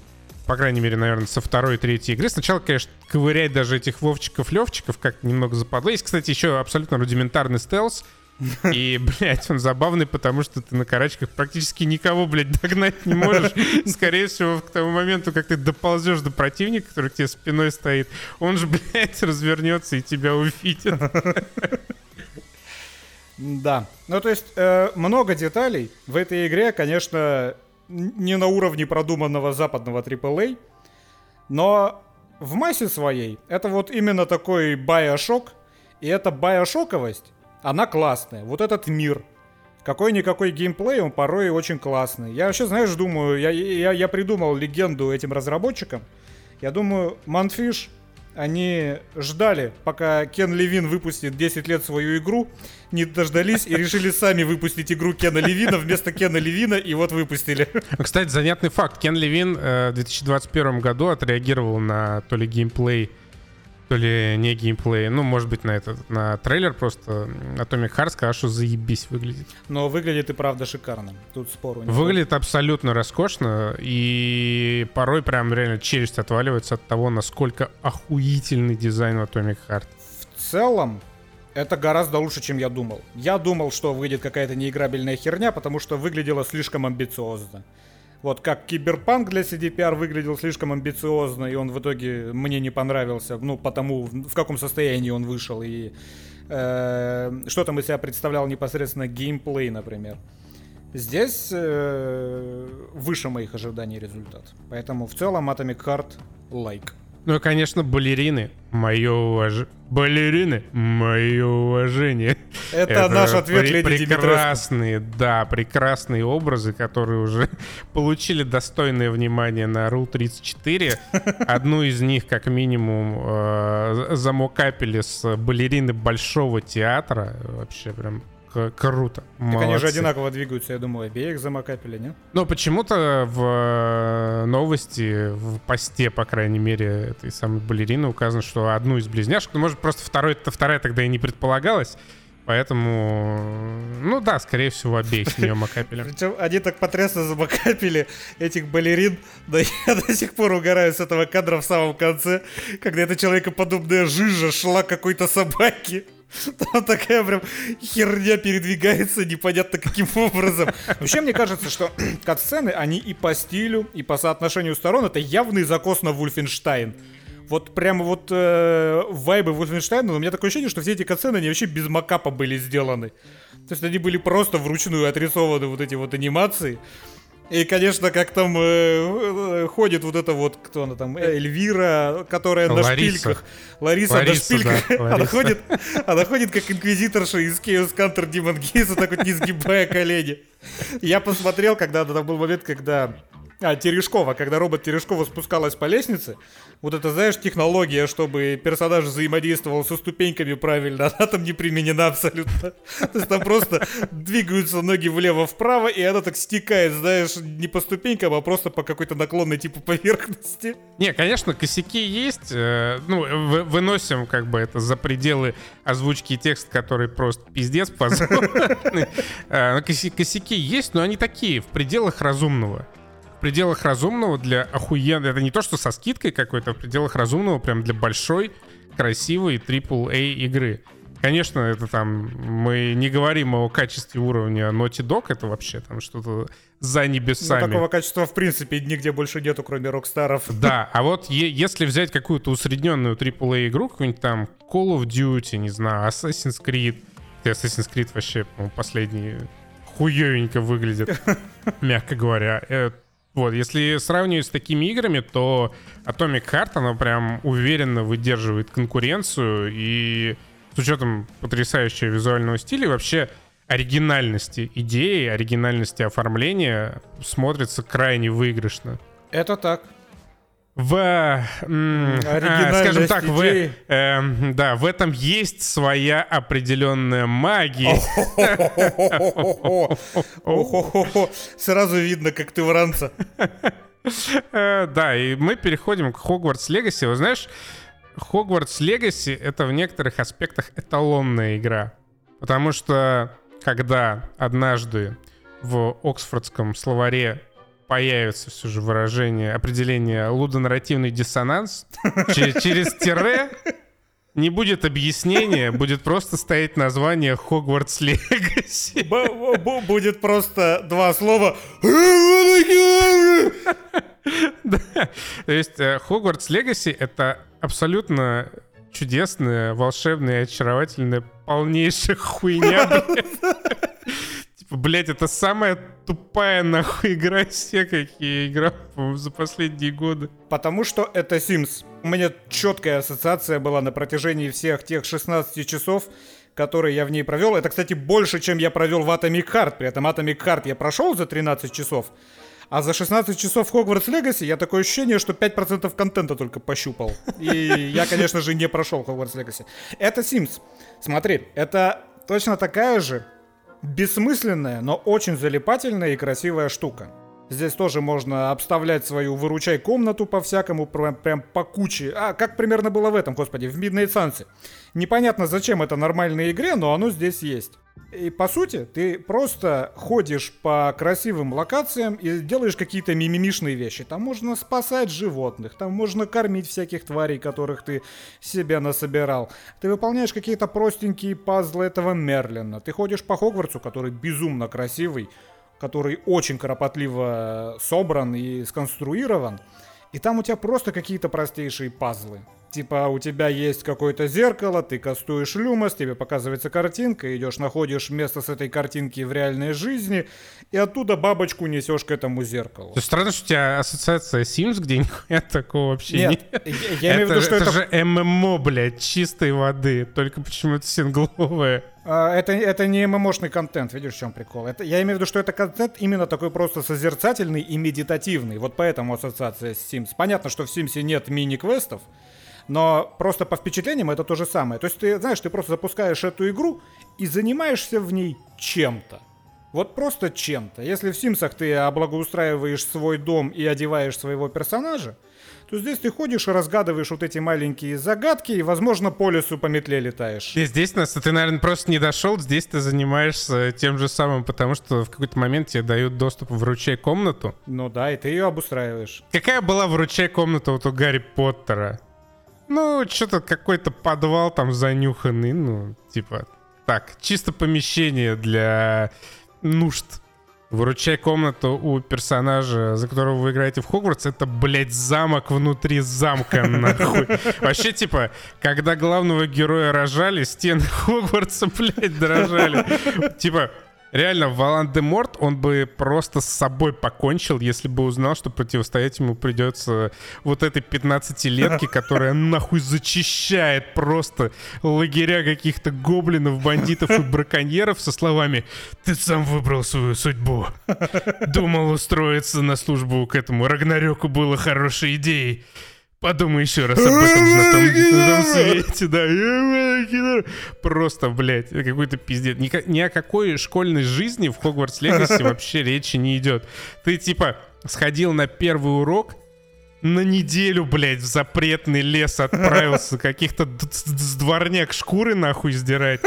По крайней мере, наверное, со второй и третьей игры. Сначала, конечно, ковырять даже этих Вовчиков-Левчиков как немного западло. Есть, кстати, еще абсолютно рудиментарный стелс. И, блядь, он забавный, потому что ты на карачках практически никого, блядь, догнать не можешь. Скорее всего, к тому моменту, как ты доползешь до противника, который к тебе спиной стоит, он же, блядь, развернется и тебя увидит.
Да. Ну, то есть, э, много деталей в этой игре, конечно, не на уровне продуманного западного AAA, но в массе своей это вот именно такой байошок, и эта байошоковость, она классная. Вот этот мир, какой-никакой геймплей, он порой очень классный. Я вообще, знаешь, думаю, я, я, я придумал легенду этим разработчикам. Я думаю, Манфиш, они ждали, пока Кен Левин выпустит 10 лет свою игру, не дождались и решили сами выпустить игру Кена Левина вместо Кена Левина, и вот выпустили.
Кстати, занятный факт. Кен Левин э, в 2021 году отреагировал на то ли геймплей, то ли не геймплей, ну, может быть, на этот, на трейлер просто Atomic Heart сказал, что заебись выглядит.
Но выглядит и правда шикарно. Тут спору нет.
Выглядит абсолютно роскошно, и порой прям реально челюсть отваливается от того, насколько охуительный дизайн Atomic Heart.
В целом, это гораздо лучше, чем я думал. Я думал, что выйдет какая-то неиграбельная херня, потому что выглядело слишком амбициозно. Вот как Киберпанк для CDPR выглядел слишком амбициозно, и он в итоге мне не понравился, ну, потому в каком состоянии он вышел, и э, что там из себя представлял непосредственно геймплей, например. Здесь э, выше моих ожиданий результат. Поэтому в целом Atomic Heart лайк.
Ну и, конечно, балерины. Мое уважение. Балерины. Мое уважение.
Это, наш ответ
при-
Леди Димитреску.
Прекрасные, да, прекрасные образы, которые уже <laughs> получили достойное внимание на Ру 34. <laughs> Одну из них, как минимум, э, замокапили с балерины Большого театра. Вообще прям круто.
Так они же одинаково двигаются, я думаю, обеих замакапили, не?
Но почему-то в э, новости, в посте, по крайней мере, этой самой балерины указано, что одну из близняшек, ну, может, просто второй, вторая тогда и не предполагалась, поэтому, ну да, скорее всего, обеих с нее макапели. <laughs>
Причем они так потрясно замакапили этих балерин, да я до сих пор угораю с этого кадра в самом конце, когда эта человекоподобная жижа шла какой-то собаке. <laughs> Там такая прям херня передвигается непонятно каким <laughs> образом. Вообще, мне кажется, что <clears throat> катсцены, они и по стилю, и по соотношению сторон, это явный закос на Вульфенштайн. Вот прямо вот э, вайбы Вульфенштейна, но у меня такое ощущение, что все эти катсцены, они вообще без макапа были сделаны. То есть они были просто вручную отрисованы вот эти вот анимации. И, конечно, как там э, э, ходит вот это вот, кто она там, Эльвира, которая на
Лариса.
шпильках. Лариса,
Лариса,
на шпильках.
да, <laughs>
она,
Лариса.
ходит, она ходит как инквизиторша из Chaos Counter Demon Geese, так вот не сгибая колени. Я посмотрел, когда там был момент, когда... А, Терешкова, когда робот Терешкова спускалась по лестнице, вот это, знаешь, технология, чтобы персонаж взаимодействовал со ступеньками правильно, <laughs> она там не применена абсолютно. <laughs> То есть там просто двигаются ноги влево-вправо, и она так стекает, знаешь, не по ступенькам, а просто по какой-то наклонной типу поверхности.
Не, конечно, косяки есть. э, ну, вы- выносим как бы это за пределы озвучки и текст, который просто пиздец позорный. <laughs> Э, Косяки есть, но они такие, в пределах разумного. В пределах разумного для охуенной... Это не то, что со скидкой какой-то, а в пределах разумного прям для большой, красивой AAA игры. Конечно, это там... Мы не говорим о качестве уровня Naughty Dog, это вообще там что-то за
Ну,
небесами.
такого качества, в принципе, нигде больше нету, кроме Рокстаров. <laughs>
Да, а вот е- если взять какую-то усредненную AAA игру, какую-нибудь там Call of Duty, не знаю, Assassin's Creed, Assassin's Creed вообще, по-моему, последний хуёвенько выглядит, <laughs> мягко говоря. Вот, если сравнивать с такими играми, то Atomic Heart, она прям уверенно выдерживает конкуренцию и с учетом потрясающего визуального стиля и вообще оригинальности идеи, оригинальности оформления смотрится крайне выигрышно
Это так.
В,
Оригинальность
скажем так, в, эм, да, в этом есть своя определенная магия.
Сразу видно, как ты вранца.
Э, Да, и мы переходим к Хогвартс Легаси. Вы знаешь, Хогвартс Легаси — это в некоторых аспектах эталонная игра. Потому что, когда однажды в Оксфордском словаре появится все же выражение, определение лудонарративный диссонанс, че- через тире не будет объяснения, будет просто стоять название Хогвартс Легаси.
Будет просто два слова.
Да. То есть э, Хогвартс Легаси — это абсолютно чудесная, волшебная, очаровательная, полнейшая хуйня. Типа, блядь, это самая тупая нахуй игра из всех, какие я играл <laughs> за последние годы.
Потому что это Sims. У меня четкая ассоциация была на протяжении всех тех 16 часов, которые я в ней провел. Это, кстати, больше, чем я провел в Atomic Heart. При этом Atomic Heart я прошел за 13 часов. А за 16 часов Hogwarts Legacy я такое ощущение, что 5% контента только пощупал. И я, конечно же, не прошел Hogwarts Legacy. Это Sims. Смотри, это точно такая же бессмысленная, но очень залипательная и красивая штука. Здесь тоже можно обставлять свою выручай комнату по-всякому, прям, прям по куче. А, как примерно было в этом, господи, в Midnight Suns. Непонятно, зачем это нормальной игре, но оно здесь есть. И по сути, ты просто ходишь по красивым локациям и делаешь какие-то мимимишные вещи. Там можно спасать животных, там можно кормить всяких тварей, которых ты себе насобирал. Ты выполняешь какие-то простенькие пазлы этого Мерлина. Ты ходишь по Хогвартсу, который безумно красивый, который очень кропотливо собран и сконструирован. И там у тебя просто какие-то простейшие пазлы. Типа у тебя есть какое-то зеркало, ты кастуешь люмос, тебе показывается картинка, идешь, находишь место с этой картинки в реальной жизни, и оттуда бабочку несешь к этому зеркалу.
То странно, что у тебя ассоциация Sims, где нихуя <laughs> такого вообще
Нет,
нет.
я, я имею в виду, что
это
это,
же ММО, блядь, чистой воды, только почему-то сингловое.
а, это, это не ММОшный контент, видишь, в чем прикол. Это, я имею в виду, что это контент именно такой просто созерцательный и медитативный. Вот поэтому ассоциация с Sims. Понятно, что в Sims нет мини-квестов, но просто по впечатлениям это то же самое. То есть ты, знаешь, ты просто запускаешь эту игру и занимаешься в ней чем-то. Вот просто чем-то. Если в Симсах ты облагоустраиваешь свой дом и одеваешь своего персонажа, то здесь ты ходишь и разгадываешь вот эти маленькие загадки и, возможно, по лесу по метле летаешь.
И здесь, нас, ты, наверное, просто не дошел, здесь ты занимаешься тем же самым, потому что в какой-то момент тебе дают доступ в ручей комнату.
Ну да, и ты ее обустраиваешь.
Какая была в ручей комната вот у Гарри Поттера? Ну, что-то какой-то подвал там занюханный, ну, типа, так, чисто помещение для нужд. Выручай комнату у персонажа, за которого вы играете в Хогвартс, это, блядь, замок внутри замка, <laughs> нахуй. Вообще, типа, когда главного героя рожали, стены <laughs> Хогвартса, блядь, дрожали. Типа, реально, Волан-де-Морт, он бы просто с собой покончил, если бы узнал, что противостоять ему придется вот этой 15-летке, которая нахуй зачищает просто лагеря каких-то гоблинов, бандитов и браконьеров со словами «Ты сам выбрал свою судьбу. Думал устроиться на службу к этому Рагнарёку было хорошей идеей. Подумай еще раз об этом на том, на том свете, да. Просто, блядь, какой-то пиздец. Ни, ни о какой школьной жизни в Хогвартс Легаси <laughs> вообще речи не идет. Ты, типа, сходил на первый урок, на неделю, блядь, в запретный лес отправился каких-то с дворняк шкуры нахуй сдирать.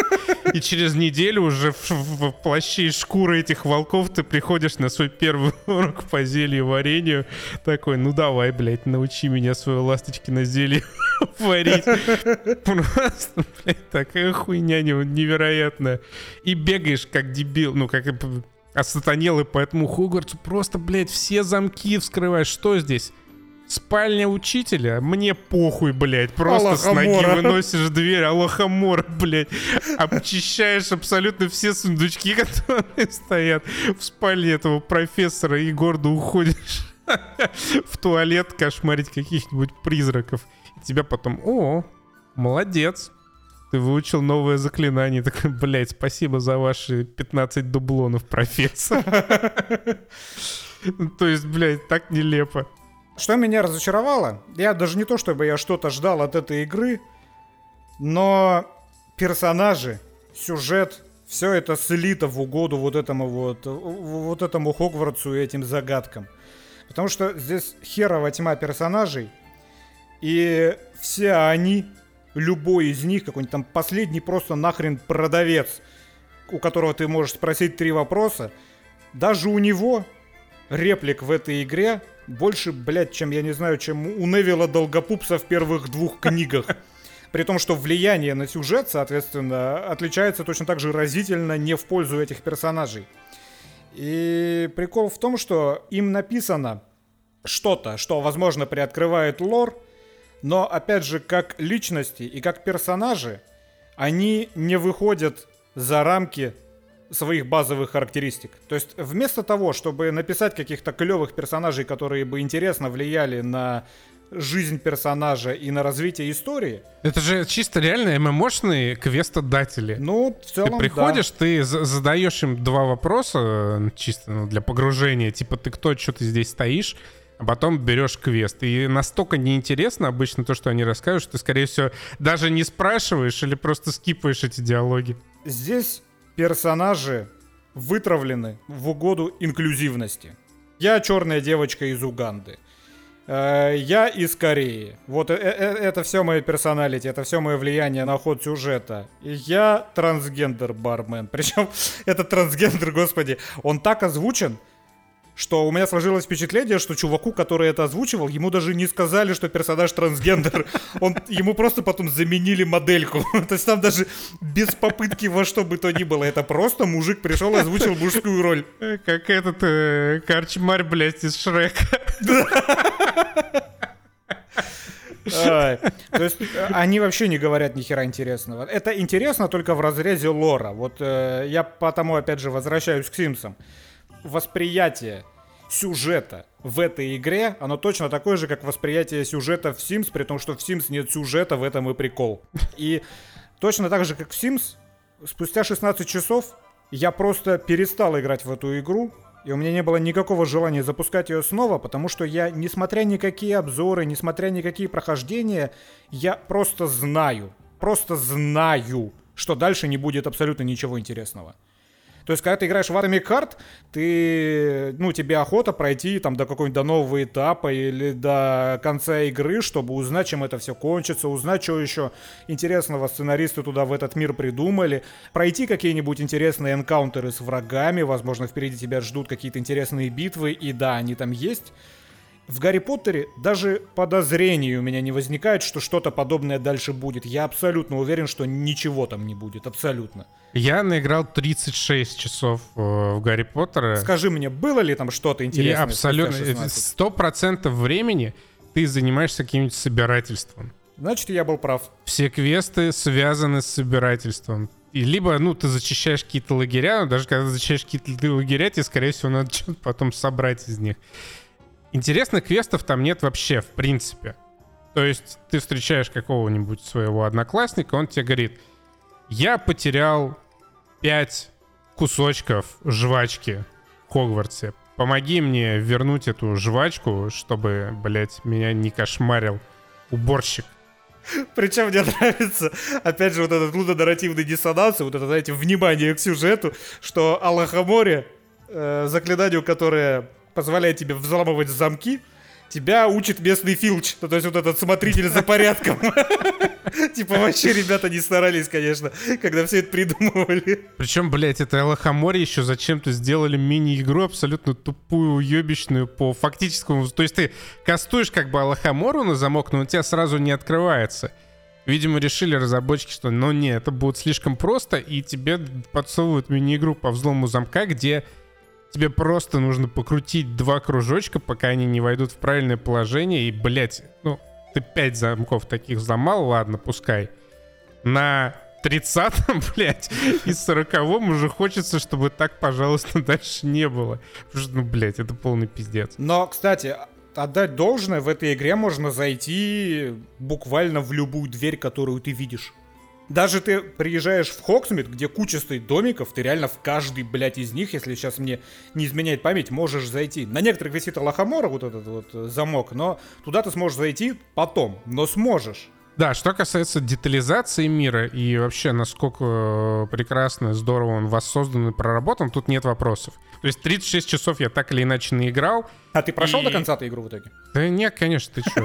И через неделю уже в, в плаще из шкуры этих волков ты приходишь на свой первый <laughs> урок по зелью варенью. Такой, ну давай, блядь, научи меня свою ласточки на зелье <laughs> варить. Просто, блядь, такая хуйня не- невероятная. И бегаешь как дебил, ну как и п- осатанелый по этому Хогвартсу. Просто, блядь, все замки вскрываешь. Что здесь? Спальня учителя? Мне похуй, блядь. Просто с ноги выносишь дверь, аллахомор, блядь. Обчищаешь абсолютно все сундучки, <laughs> которые стоят в спальне этого профессора и гордо уходишь <laughs> в туалет кошмарить каких-нибудь призраков. И тебя потом, о, молодец. Ты выучил новое заклинание. <laughs> Такой, блядь, спасибо за ваши 15 дублонов, профессор. То есть, блядь, так нелепо.
Что меня разочаровало, я даже не то, чтобы я что-то ждал от этой игры, но персонажи, сюжет, все это слито в угоду вот этому вот, вот этому Хогвартсу и этим загадкам. Потому что здесь херова тьма персонажей, и все они, любой из них, какой-нибудь там последний просто нахрен продавец, у которого ты можешь спросить три вопроса, даже у него реплик в этой игре больше, блядь, чем, я не знаю, чем у Невилла Долгопупса в первых двух <laughs> книгах. При том, что влияние на сюжет, соответственно, отличается точно так же разительно не в пользу этих персонажей. И прикол в том, что им написано что-то, что, возможно, приоткрывает лор, но, опять же, как личности и как персонажи, они не выходят за рамки своих базовых характеристик. То есть вместо того, чтобы написать каких-то клевых персонажей, которые бы интересно влияли на жизнь персонажа и на развитие истории,
Это же чисто реально ММОшные квестодатели.
ну, в целом,
Ты приходишь, ты за- задаешь им два вопроса э, чисто ну, для погружения, типа ты кто, что ты здесь стоишь, а потом берешь квест. И настолько неинтересно обычно то, что они расскажут, что ты, скорее всего, даже не спрашиваешь или просто скипаешь эти диалоги.
да. Здесь персонажи вытравлены в угоду инклюзивности. Я черная девочка из Уганды. Э, Я из Кореи. Вот э- э- это все мое персоналити, это все мое влияние на ход сюжета. Я трансгендер бармен. <laughs> Причем этот трансгендер, господи, он так озвучен, что у меня сложилось впечатление, что чуваку, который это озвучивал, ему даже не сказали, что персонаж трансгендер. <laughs> Он, ему просто потом заменили модельку. <laughs> То есть там даже без попытки во что бы то ни было. Это просто мужик пришел и озвучил мужскую роль.
Э, Как этот э, корчмарь, блядь, из Шрека. <laughs>
То есть э, они вообще не говорят ни хера интересного. Это интересно только в разрезе лора. Вот э, я потому, опять же, возвращаюсь к Симсам. Восприятие сюжета в этой игре, оно точно такое же, как восприятие сюжета в Sims, при том, что в Sims нет сюжета, в этом и прикол. <laughs> И точно так же, как в Sims, спустя 16 часов я просто перестал играть в эту игру, и у меня не было никакого желания запускать ее снова, потому что я, несмотря никакие обзоры, несмотря никакие прохождения, я просто знаю, просто знаю, что дальше не будет абсолютно ничего интересного. То есть, когда ты играешь в армии карт, ты, ну, тебе охота пройти там до какого-нибудь до нового этапа или до конца игры, чтобы узнать, чем это все кончится, узнать, что еще интересного сценаристы туда в этот мир придумали, пройти какие-нибудь интересные энкаунтеры с врагами, возможно, впереди тебя ждут какие-то интересные битвы, и да, они там есть. В Гарри Поттере даже подозрений у меня не возникает, что что-то подобное дальше будет. Я абсолютно уверен, что ничего там не будет. Абсолютно.
Я наиграл 36 часов э, в Гарри Поттера.
Скажи мне, было ли там что-то
И
интересное?
абсолютно
спустя 16?
сто процентов времени ты занимаешься каким-нибудь собирательством.
Значит, я был прав.
Все квесты связаны с собирательством. И либо, ну, ты зачищаешь какие-то лагеря, но даже когда зачищаешь какие-то лагеря, тебе, скорее всего, надо <laughs> что-то потом собрать из них. Интересных квестов там нет вообще, в принципе. То есть ты встречаешь какого-нибудь своего одноклассника, он тебе говорит, я потерял 5 кусочков жвачки в Хогвартсе. Помоги мне вернуть эту жвачку, чтобы, блядь, меня не кошмарил уборщик.
Причем мне <laughs> нравится, опять же, вот этот лудонарративный диссонанс, вот это, знаете, внимание к сюжету, что Аллахаморе, э, заклинанию, которое позволяет тебе взламывать замки, тебя учит местный филч, ну, то есть вот этот смотритель за порядком. <laughs> Типа вообще ребята не старались, конечно, когда все это придумывали.
Причем, блядь, это Аллахаморе еще зачем-то сделали мини-игру абсолютно тупую, уебищную по фактическому... То есть ты кастуешь как бы Аллахамору на замок, но у тебя сразу не открывается. Видимо, решили разработчики, что ну не, это будет слишком просто, и тебе подсовывают мини-игру по взлому замка, где тебе просто нужно покрутить два кружочка, пока они не войдут в правильное положение, и, блядь, ну, ты пять замков таких взломал, ладно, пускай. На 30-м, <laughs> блядь, и 40-м уже хочется, чтобы так, пожалуйста, <laughs> дальше не было. Потому что, ну, блядь, это полный пиздец.
Но, кстати, отдать должное, в этой игре можно зайти буквально в любую дверь, которую ты видишь. Даже ты приезжаешь в Хоксмит, где куча стоит домиков, ты реально в каждый, блядь, из них, если сейчас мне не изменяет память, можешь зайти. На некоторых висит Аллахамора, вот этот вот э, замок, но туда ты сможешь зайти потом, но сможешь.
Да, что касается детализации мира и вообще насколько э, прекрасно, здорово он воссоздан и проработан, тут нет вопросов. То есть 36 часов я так или иначе наиграл.
А ты прошел
И-
до конца эту игру в итоге?
Да нет, конечно, ты что.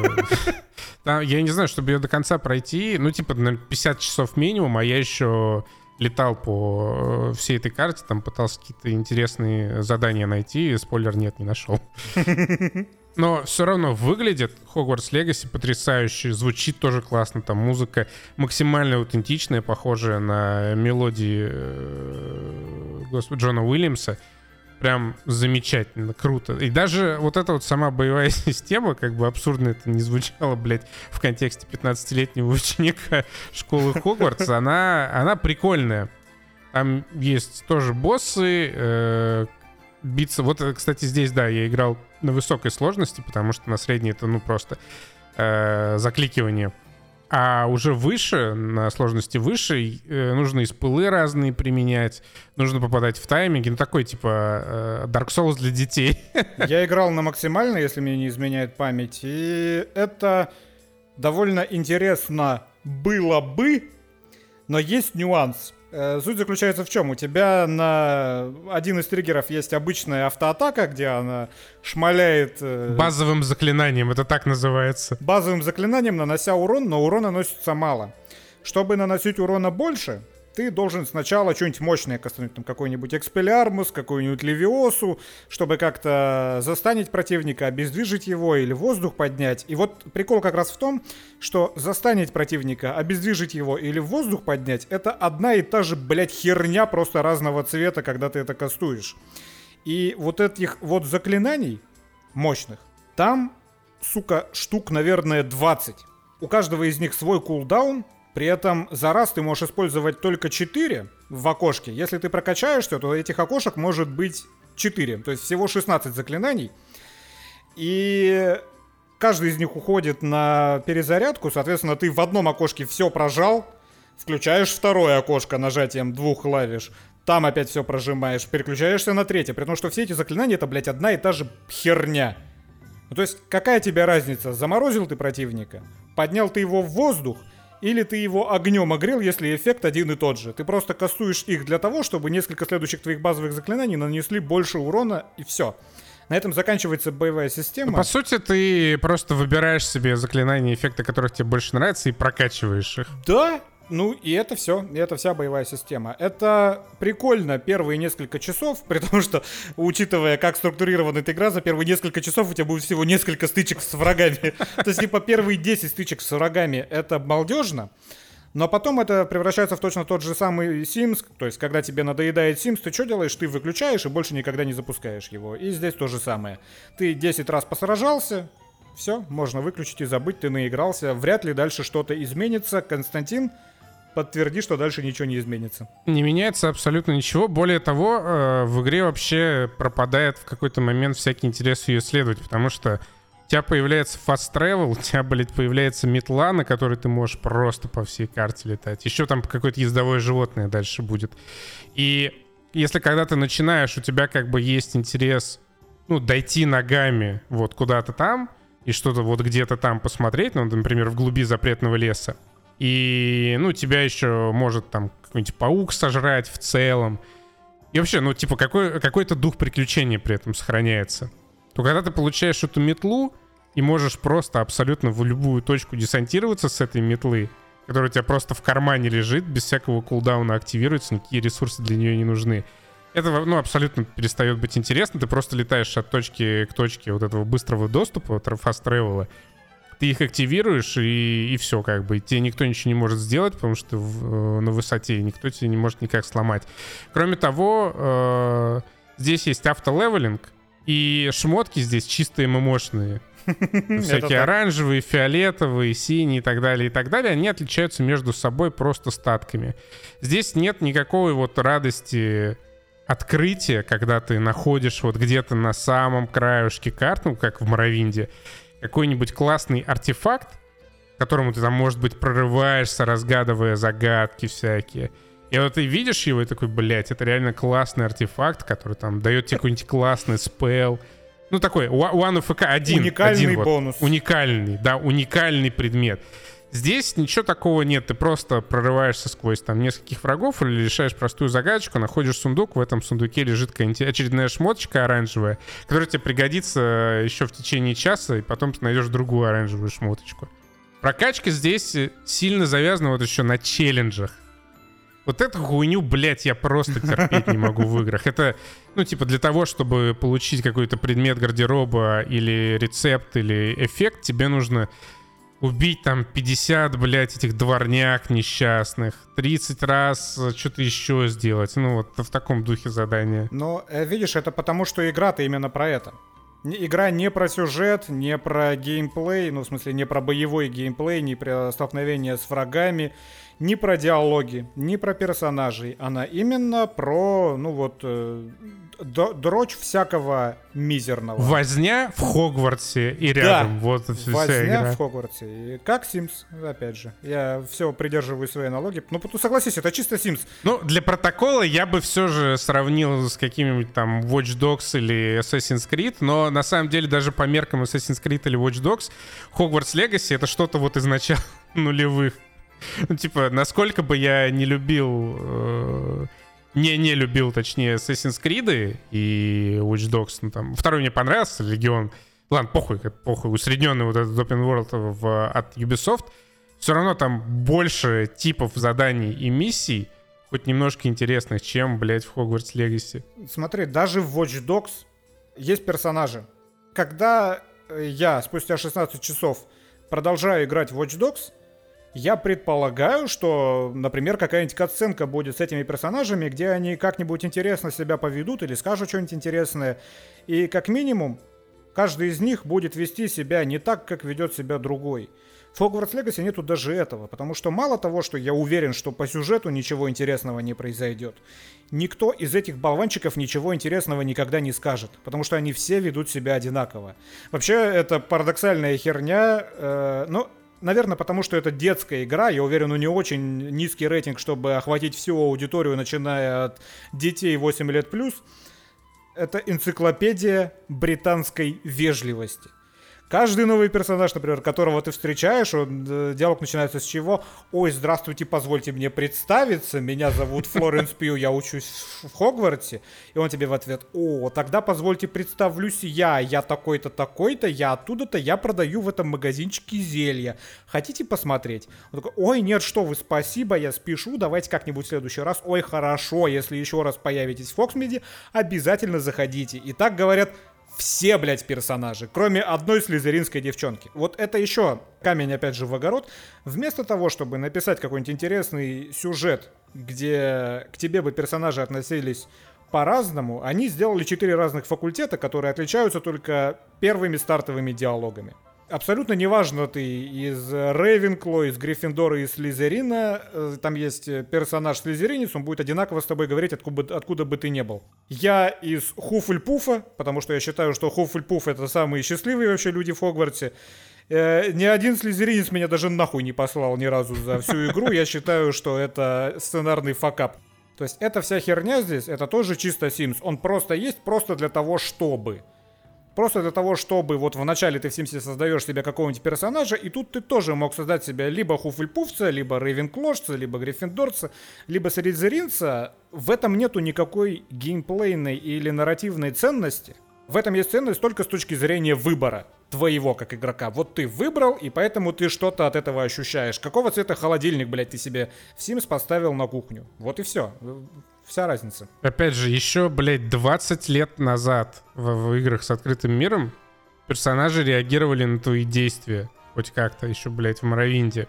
<laughs> Я не знаю, чтобы ее до конца пройти, ну типа на 50 часов минимум, а я еще летал по э, всей этой карте, там пытался какие-то интересные задания найти, спойлер нет, не нашел. <laughs> Но все равно выглядит Hogwarts Legacy потрясающе, звучит тоже классно, там музыка максимально аутентичная, похожая на мелодии э, господи, Джона Уильямса. Прям замечательно, круто. И даже вот эта вот сама боевая <laughs> система, как бы абсурдно это не звучало, блядь, в контексте 15-летнего <laughs> ученика школы Хогвартс, она, она прикольная. Там есть тоже боссы, э, биться. Вот, э, кстати, здесь, да, я играл на высокой сложности, потому что на средней это, ну, просто э, закликивание. А уже выше, на сложности выше, э, нужно и спылы разные применять, нужно попадать в тайминги. Ну, такой, типа, э, Dark Souls для детей. <laughs>
Я играл на максимально, если мне не изменяет память, и это довольно интересно было бы, но есть нюанс. Э, Суть заключается в чем? У тебя на один из триггеров есть обычная автоатака, где она шмаляет э,
Базовым заклинанием, это так называется.
базовым заклинанием, нанося урон, но урона наносится мало. Чтобы наносить урона больше, ты должен сначала что-нибудь мощное кастануть, там какой-нибудь Экспелиармус, какую-нибудь Левиосу, чтобы как-то застанить противника, обездвижить его или воздух поднять. И вот прикол как раз в том, что застанить противника, обездвижить его или воздух поднять, это одна и та же, блядь, херня просто разного цвета, когда ты это кастуешь. И вот этих вот заклинаний мощных, там, сука, штук, наверное, 20. у каждого из них свой кулдаун, при этом за раз ты можешь использовать только 4 в окошке. Если ты прокачаешься, то этих окошек может быть 4. То есть всего 16 заклинаний. И каждый из них уходит на перезарядку. Соответственно, ты в одном окошке все прожал, включаешь второе окошко нажатием двух клавиш, там опять все прожимаешь, переключаешься на третье, при том, что все эти заклинания это, блядь, одна и та же херня. Ну, то есть, какая тебе разница, заморозил ты противника, поднял ты его в воздух, или ты его огнем огрел, если эффект один и тот же. Ты просто кастуешь их для того, чтобы несколько следующих твоих базовых заклинаний нанесли больше урона, и все. На этом заканчивается боевая система.
Ну, по сути, ты просто выбираешь себе заклинания, эффекты, которых тебе больше нравятся, и прокачиваешь их.
Да, ну и это все, это вся боевая система. Это прикольно первые несколько часов, <laughs> при том, что, учитывая, как структурирована эта игра, за первые несколько часов у тебя будет всего несколько стычек с врагами. <laughs> То есть, типа, первые 10 стычек с врагами это балдежно. Но потом это превращается в точно тот же самый Sims, то есть когда тебе надоедает Sims, ты что делаешь? Ты выключаешь и больше никогда не запускаешь его. И здесь то же самое. Ты 10 раз посражался, все, можно выключить и забыть, ты наигрался. Вряд ли дальше что-то изменится. Константин, подтверди, что дальше ничего не изменится.
Не меняется абсолютно ничего. Более того, э, в игре вообще пропадает в какой-то момент всякий интерес ее исследовать, потому что у тебя появляется fast travel, у тебя, блядь, появляется метла, на которой ты можешь просто по всей карте летать. Еще там какое-то ездовое животное дальше будет. И если когда ты начинаешь, у тебя как бы есть интерес, ну, дойти ногами вот куда-то там, и что-то вот где-то там посмотреть, ну, например, в глуби запретного леса, и, ну, тебя еще может там какой-нибудь паук сожрать в целом. И вообще, ну, типа, какой, какой-то дух приключения при этом сохраняется. То когда ты получаешь эту метлу и можешь просто абсолютно в любую точку десантироваться с этой метлы, которая у тебя просто в кармане лежит, без всякого кулдауна активируется, никакие ресурсы для нее не нужны. Это, ну, абсолютно перестает быть интересно. Ты просто летаешь от точки к точке вот этого быстрого доступа, fast travel, ты их активируешь, и, и все, как бы. Тебе никто ничего не может сделать, потому что в, э, на высоте никто тебе не может никак сломать. Кроме того, э, здесь есть автолевелинг, и шмотки здесь чистые ММОшные. <laughs> Всякие оранжевые, фиолетовые, синие и так далее, и так далее, они отличаются между собой просто статками. Здесь нет никакой вот радости открытия, когда ты находишь вот где-то на самом краешке карты, ну, как в Моровинде, какой-нибудь классный артефакт, которому ты там, может быть, прорываешься, разгадывая загадки всякие. И вот ты видишь его и такой, блядь, это реально классный артефакт, который там дает тебе какой-нибудь классный спел. Ну, такой, One of FK один.
Уникальный
один,
бонус.
Вот, уникальный, да, уникальный предмет. Здесь ничего такого нет, ты просто прорываешься сквозь там нескольких врагов или решаешь простую загадочку, находишь сундук, в этом сундуке лежит очередная шмоточка оранжевая, которая тебе пригодится еще в течение часа, и потом ты найдешь другую оранжевую шмоточку. Прокачка здесь сильно завязана вот еще на челленджах. Вот эту хуйню, блядь, я просто терпеть не могу в играх. Это, ну, типа, для того, чтобы получить какой-то предмет гардероба или рецепт или эффект, тебе нужно убить там 50, блядь, этих дворняк несчастных, 30 раз что-то еще сделать. Ну, вот в таком духе задания.
Но, э, видишь, это потому, что игра-то именно про это. Игра не про сюжет, не про геймплей, ну, в смысле, не про боевой геймплей, не про столкновение с врагами, не про диалоги, не про персонажей. Она именно про, ну вот, э, дрочь всякого мизерного.
Возня в Хогвартсе и рядом. Да, вот
Возня игра. в Хогвартсе. И как Sims, опять же. Я все придерживаю своей аналогии. Ну, согласись, это чисто Sims.
Ну, для протокола я бы все же сравнил с какими-нибудь там Watch Dogs или Assassin's Creed, но на самом деле даже по меркам Assassin's Creed или Watch Dogs Hogwarts Legacy это что-то вот из начала <laughs> нулевых. <laughs> Ну, типа, насколько бы я не любил... Э, не, не любил, точнее, Assassin's Creed и Watch Dogs. Ну, там, второй мне понравился, Легион. Ладно, похуй, похуй. Усредненный вот этот Open World в, от Ubisoft. Все равно там больше типов заданий и миссий, хоть немножко интересных, чем, блядь, в Hogwarts Legacy.
Смотри, даже в Watch Dogs есть персонажи. Когда я спустя 16 часов продолжаю играть в Watch Dogs, я предполагаю, что, например, какая-нибудь катсценка будет с этими персонажами, где они как-нибудь интересно себя поведут или скажут что-нибудь интересное. И как минимум, каждый из них будет вести себя не так, как ведет себя другой. В Hogwarts Legacy нету даже этого, потому что мало того, что я уверен, что по сюжету ничего интересного не произойдет, никто из этих болванчиков ничего интересного никогда не скажет, потому что они все ведут себя одинаково. Вообще, это парадоксальная херня, э, но наверное, потому что это детская игра. Я уверен, у нее очень низкий рейтинг, чтобы охватить всю аудиторию, начиная от детей 8 лет плюс. Это энциклопедия британской вежливости. Каждый новый персонаж, например, которого ты встречаешь, он, э, диалог начинается с чего? Ой, здравствуйте, позвольте мне представиться. Меня зовут Флоренс <laughs> Пью, я учусь в Хогвартсе. И он тебе в ответ, о, тогда позвольте представлюсь я. Я такой-то, такой-то, я оттуда-то, я продаю в этом магазинчике зелья. Хотите посмотреть? Он такой, ой, нет, что вы, спасибо, я спешу, давайте как-нибудь в следующий раз. Ой, хорошо, если еще раз появитесь в Фоксмеде, обязательно заходите. И так говорят все, блядь, персонажи, кроме одной слизеринской девчонки. Вот это еще камень, опять же, в огород. Вместо того, чтобы написать какой-нибудь интересный сюжет, где к тебе бы персонажи относились по-разному, они сделали четыре разных факультета, которые отличаются только первыми стартовыми диалогами абсолютно неважно, ты из Рейвенкло, из Гриффиндора, из Слизерина, э, там есть персонаж Слизеринец, он будет одинаково с тобой говорить, откуда, откуда бы ты не был. Я из Хуфльпуфа, потому что я считаю, что Хуфльпуф это самые счастливые вообще люди в Хогвартсе. Э, ни один слезеринец меня даже нахуй не послал ни разу за всю игру. Я считаю, что это сценарный факап. То есть эта вся херня здесь, это тоже чисто Sims. Он просто есть просто для того, чтобы. Просто для того, чтобы вот вначале ты в Симсе создаешь себе какого-нибудь персонажа, и тут ты тоже мог создать себе либо Хуфльпуфца, либо Рейвенклошца, либо Гриффиндорца, либо Сридзеринца. В этом нету никакой геймплейной или нарративной ценности. В этом есть ценность только с точки зрения выбора твоего как игрока. Вот ты выбрал, и поэтому ты что-то от этого ощущаешь. Какого цвета холодильник, блядь, ты себе в Sims поставил на кухню? Вот и все. Вся разница.
Опять же, еще, блядь, 20 лет назад в, в играх с открытым миром персонажи реагировали на твои действия. Хоть как-то еще, блядь, в Моровинде.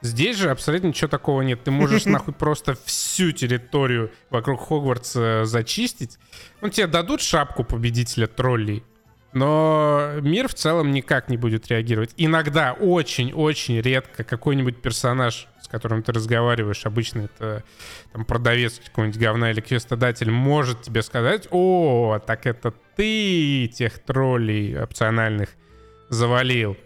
Здесь же абсолютно ничего такого нет. Ты можешь <laughs> нахуй просто всю территорию вокруг Хогвартса зачистить. Ну, тебе дадут шапку победителя троллей. Но мир в целом никак не будет реагировать. Иногда, очень-очень редко какой-нибудь персонаж которым ты разговариваешь, обычно это там, продавец какой-нибудь говна или квестодатель, может тебе сказать, о, так это ты тех троллей опциональных завалил.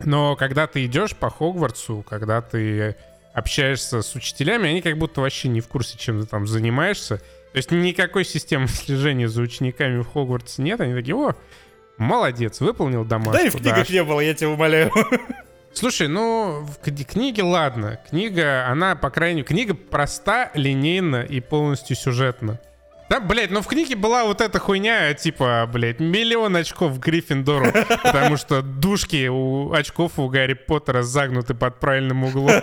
Но когда ты идешь по Хогвартсу, когда ты общаешься с учителями, они как будто вообще не в курсе, чем ты там занимаешься. То есть никакой системы слежения за учениками в Хогвартсе нет. Они такие, о, молодец, выполнил домашку.
Да и в книгах да. не было, я тебя умоляю. <laughs>
Слушай, ну, в книге ладно. Книга, она, по крайней мере, книга проста, линейна и полностью сюжетна. Да, блядь, но в книге была вот эта хуйня, типа, блядь, миллион очков Гриффиндору, <laughs> потому что душки у очков у Гарри Поттера загнуты под правильным углом.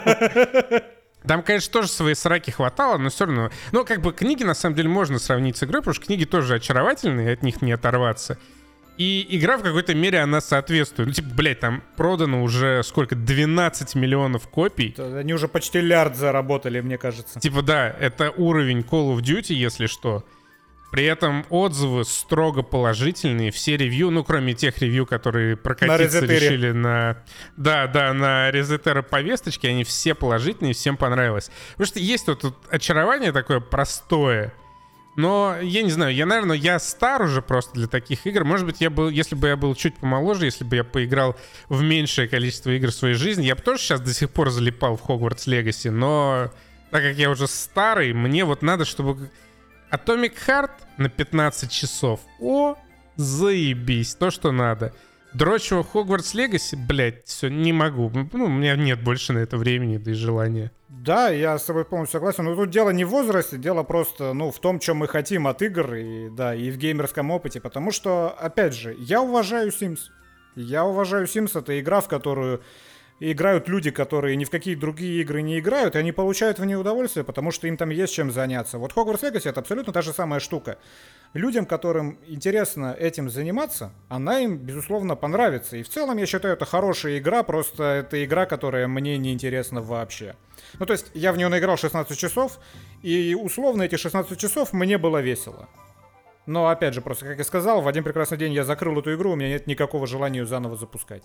Там, конечно, тоже свои сраки хватало, но все равно... Ну, как бы книги, на самом деле, можно сравнить с игрой, потому что книги тоже очаровательные, от них не оторваться. И игра в какой-то мере, она соответствует. Ну, типа, блядь, там продано уже сколько? 12 миллионов копий.
Они уже почти лярд заработали, мне кажется.
Типа, да, это уровень Call of Duty, если что. При этом отзывы строго положительные. Все ревью, ну, кроме тех ревью, которые прокатиться на решили на... Да, да, на Резетера повесточки, они все положительные, всем понравилось. Потому что есть вот тут очарование такое простое, но я не знаю, я, наверное, я стар уже просто для таких игр. Может быть, я был, если бы я был чуть помоложе, если бы я поиграл в меньшее количество игр в своей жизни, я бы тоже сейчас до сих пор залипал в Hogwarts Legacy. Но так как я уже старый, мне вот надо, чтобы Atomic Heart на 15 часов. О, заебись, то, что надо. Дрочего Хогвартс Легаси, блядь, все, не могу. Ну, у меня нет больше на это времени, да и желания.
Да, я с тобой полностью согласен. Но тут дело не в возрасте, дело просто, ну, в том, чем мы хотим от игр, и, да, и в геймерском опыте. Потому что, опять же, я уважаю Sims. Я уважаю Sims, это игра, в которую играют люди, которые ни в какие другие игры не играют, и они получают в ней удовольствие, потому что им там есть чем заняться. Вот Hogwarts Legacy это абсолютно та же самая штука. Людям, которым интересно этим заниматься, она им, безусловно, понравится. И в целом, я считаю, это хорошая игра, просто это игра, которая мне не интересна вообще. Ну, то есть, я в нее наиграл 16 часов, и условно эти 16 часов мне было весело. Но, опять же, просто, как я сказал, в один прекрасный день я закрыл эту игру, у меня нет никакого желания ее заново запускать.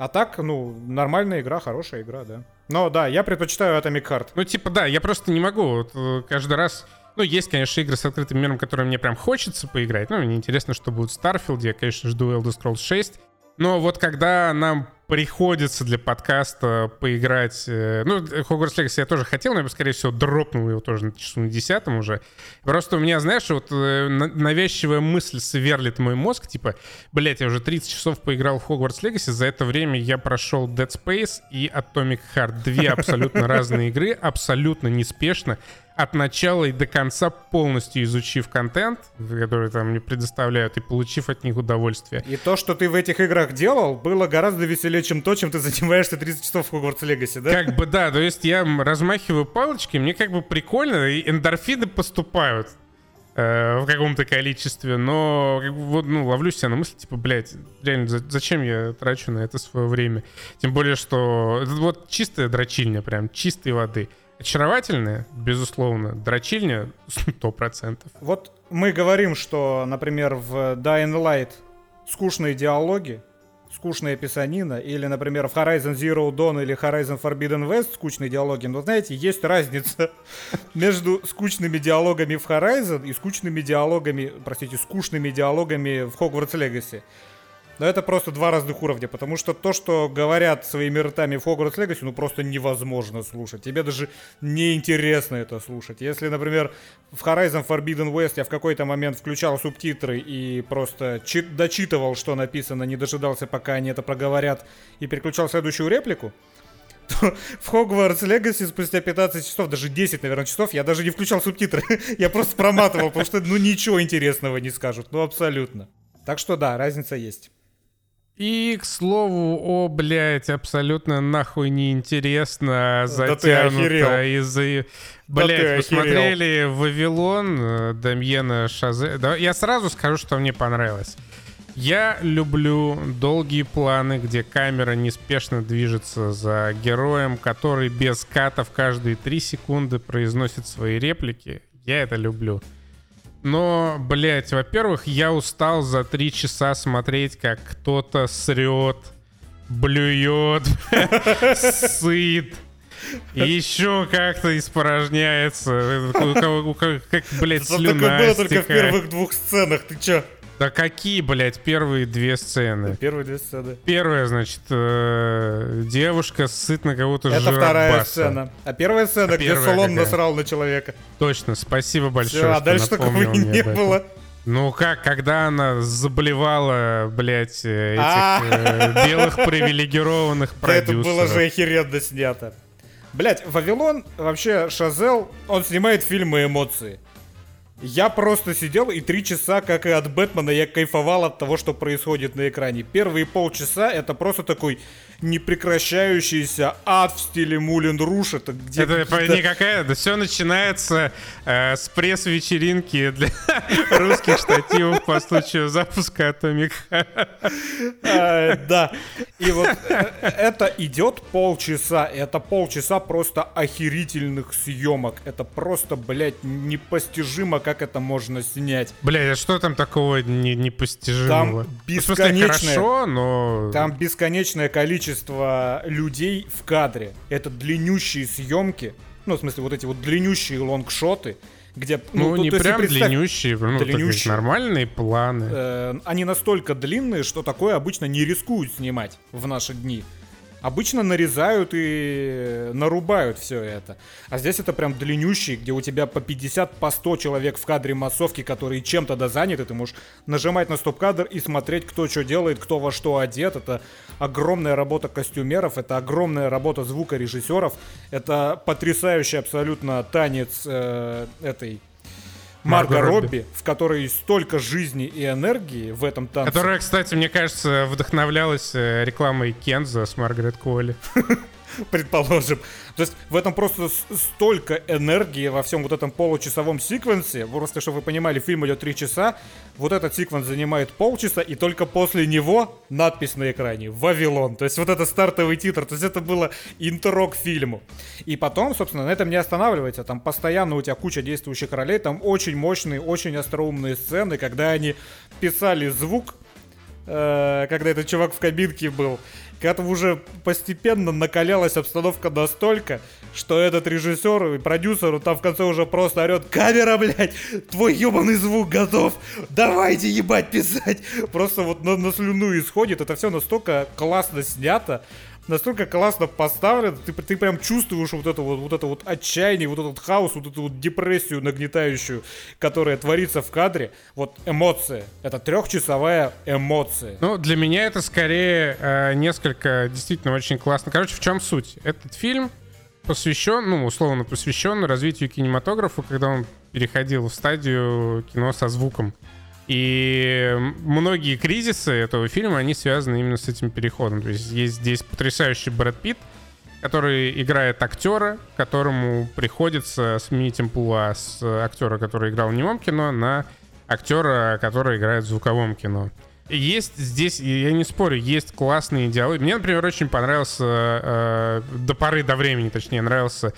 А так, ну, нормальная игра, хорошая игра, да. Но да, я предпочитаю Atomic Heart.
Ну, типа, да, я просто не могу вот, э, каждый раз... Ну, есть, конечно, игры с открытым миром, которые мне прям хочется поиграть. Ну, мне интересно, что будет в Starfield. Я, конечно, жду Elder Scrolls 6. Но вот когда нам приходится для подкаста поиграть... э, Ну, Hogwarts Legacy я тоже хотел, но я бы, скорее всего, дропнул его тоже на часу на десятом уже. Просто у меня, знаешь, вот э, на- навязчивая мысль сверлит мой мозг, типа, блять, я уже 30 часов поиграл в Hogwarts Legacy, за это время я прошел Dead Space и Atomic Heart. Две абсолютно разные игры, абсолютно неспешно, от начала и до конца полностью изучив контент, который там мне предоставляют, и получив от них удовольствие.
И то, что ты в этих играх делал, было гораздо веселее, чем то, чем ты <laughs> занимаешься 30 часов в Hogwarts Legacy, да?
Как бы да, то есть я размахиваю палочкой, мне как бы прикольно, и эндорфины поступают э, в каком-то количестве, но как бы вот, ну, ловлю себя на мысли, типа, блядь, реально, за- зачем я трачу на это свое время? Тем более, что это вот чистая дрочильня, прям чистой воды. Очаровательная, безусловно, дрочильня <laughs> 100%.
Вот мы говорим, что, например, в Dying Light скучные диалоги, скучная писанина, или, например, в Horizon Zero Dawn или Horizon Forbidden West скучные диалоги, но, знаете, есть разница <laughs> между скучными диалогами в Horizon и скучными диалогами, простите, скучными диалогами в Hogwarts Legacy. Но это просто два разных уровня, потому что то, что говорят своими ртами в Hogwarts Legacy, ну просто невозможно слушать. Тебе даже неинтересно это слушать. Если, например, в Horizon Forbidden West я в какой-то момент включал субтитры и просто чи- дочитывал, что написано, не дожидался, пока они это проговорят, и переключал следующую реплику, то в Hogwarts Legacy спустя 15 часов, даже 10, наверное, часов, я даже не включал субтитры. <laughs> я просто проматывал, потому что, ну, ничего интересного не скажут. Ну, абсолютно. Так что да, разница есть.
И, к слову, о, блядь, абсолютно нахуй неинтересно,
Да
затянуто из-за...
Да ты
Блядь,
охерел.
посмотрели «Вавилон» Дамьена Шазе... Да, я сразу скажу, что мне понравилось. Я люблю долгие планы, где камера неспешно движется за героем, который без катов каждые три секунды произносит свои реплики. Я это люблю. Но, блядь, во-первых, я устал за три часа смотреть, как кто-то срет, блюет, сыт, и еще как-то испорожняется. Как, блядь, слюна
такое было только в первых двух сценах. Ты чё?
Да какие, блядь, первые две сцены?
Первые две сцены.
Первая, значит, э, девушка сыт на кого-то
Это вторая
жиробаса.
сцена. А первая сцена, где
первая
Солон
какая?
насрал на человека.
Точно, спасибо большое,
Все, а дальше такого <laughs> и не было.
Ну как, когда она заблевала, блядь, э, этих
А.
э, белых привилегированных
Да Это было
продюсеров.
же охеренно снято. Блять, Вавилон, вообще, Шазел, он снимает фильмы эмоции. Я просто сидел и три часа, как и от Бэтмена, я кайфовал от того, что происходит на экране. Первые полчаса это просто такой непрекращающийся ад в стиле Мулин Руш. Это где
Это
какие-то-
никакая, да все начинается э, с пресс-вечеринки для <laughs> русских штативов по случаю запуска Atomic.
А, Да. И вот э, это идет полчаса. Это полчаса просто охерительных съемок. Это просто, блядь, непостижимо, как это можно снять.
Бля, а что там такого не- непостижимого?
Там
Ну, смысле,
бесконечное-
хорошо, но...
Там бесконечное количество людей в кадре. Это длиннющие съемки. Ну, в смысле, вот эти вот длиннющие лонгшоты, где...
Ну,
то-
не
то
прям длиннющие, ну, так
длиннющие.
ведь нормальные планы.
э, они настолько длинные, что такое обычно не рискуют снимать в наши дни. Обычно нарезают и нарубают все это. А здесь это прям длиннющий, где у тебя по 50, по 100 человек в кадре массовки, которые чем-то да заняты. Ты можешь нажимать на стоп-кадр и смотреть, кто что делает, кто во что одет. Это огромная работа костюмеров, это огромная работа звукорежиссеров. Это потрясающий абсолютно танец э, этой Марго,
Марго
Робби.
Робби.
в которой столько жизни и энергии в этом танце.
Которая, кстати, мне кажется, вдохновлялась э, рекламой Кенза с Маргарет Колли. <laughs> <laughs>
предположим. То есть в этом просто столько энергии во всем вот этом получасовом секвенсе. Просто, чтобы вы понимали, фильм идет 3 часа. Вот этот секвенс занимает полчаса, и только после него надпись на экране «Вавилон». То есть вот это стартовый титр. То есть это было интро к фильму. И потом, собственно, на этом не останавливается. Там постоянно у тебя куча действующих ролей. Там очень мощные, очень остроумные сцены, когда они писали звук когда этот чувак в кабинке был. Когда там уже постепенно накалялась обстановка настолько, что этот режиссер и продюсер там в конце уже просто орет «Камера, блядь! Твой ебаный звук готов! Давайте ебать писать!» Просто вот на, на слюну исходит. Это все настолько классно снято, настолько классно поставлен, ты, ты прям чувствуешь вот это вот, вот это вот отчаяние, вот этот хаос, вот эту вот депрессию нагнетающую, которая творится в кадре. Вот эмоция. Это трехчасовая эмоция.
Ну, для меня это скорее э, несколько действительно очень классно. Короче, в чем суть? Этот фильм посвящен, ну, условно посвящен развитию кинематографа, когда он переходил в стадию кино со звуком. И многие кризисы этого фильма, они связаны именно с этим переходом. То есть есть здесь потрясающий Брэд Питт, который играет актера, которому приходится сменить амплуа с актера, который играл в немом кино, на актера, который играет в звуковом кино. Есть здесь, я не спорю, есть классные диалоги. Мне, например, очень понравился, э, до поры до времени, точнее, нравился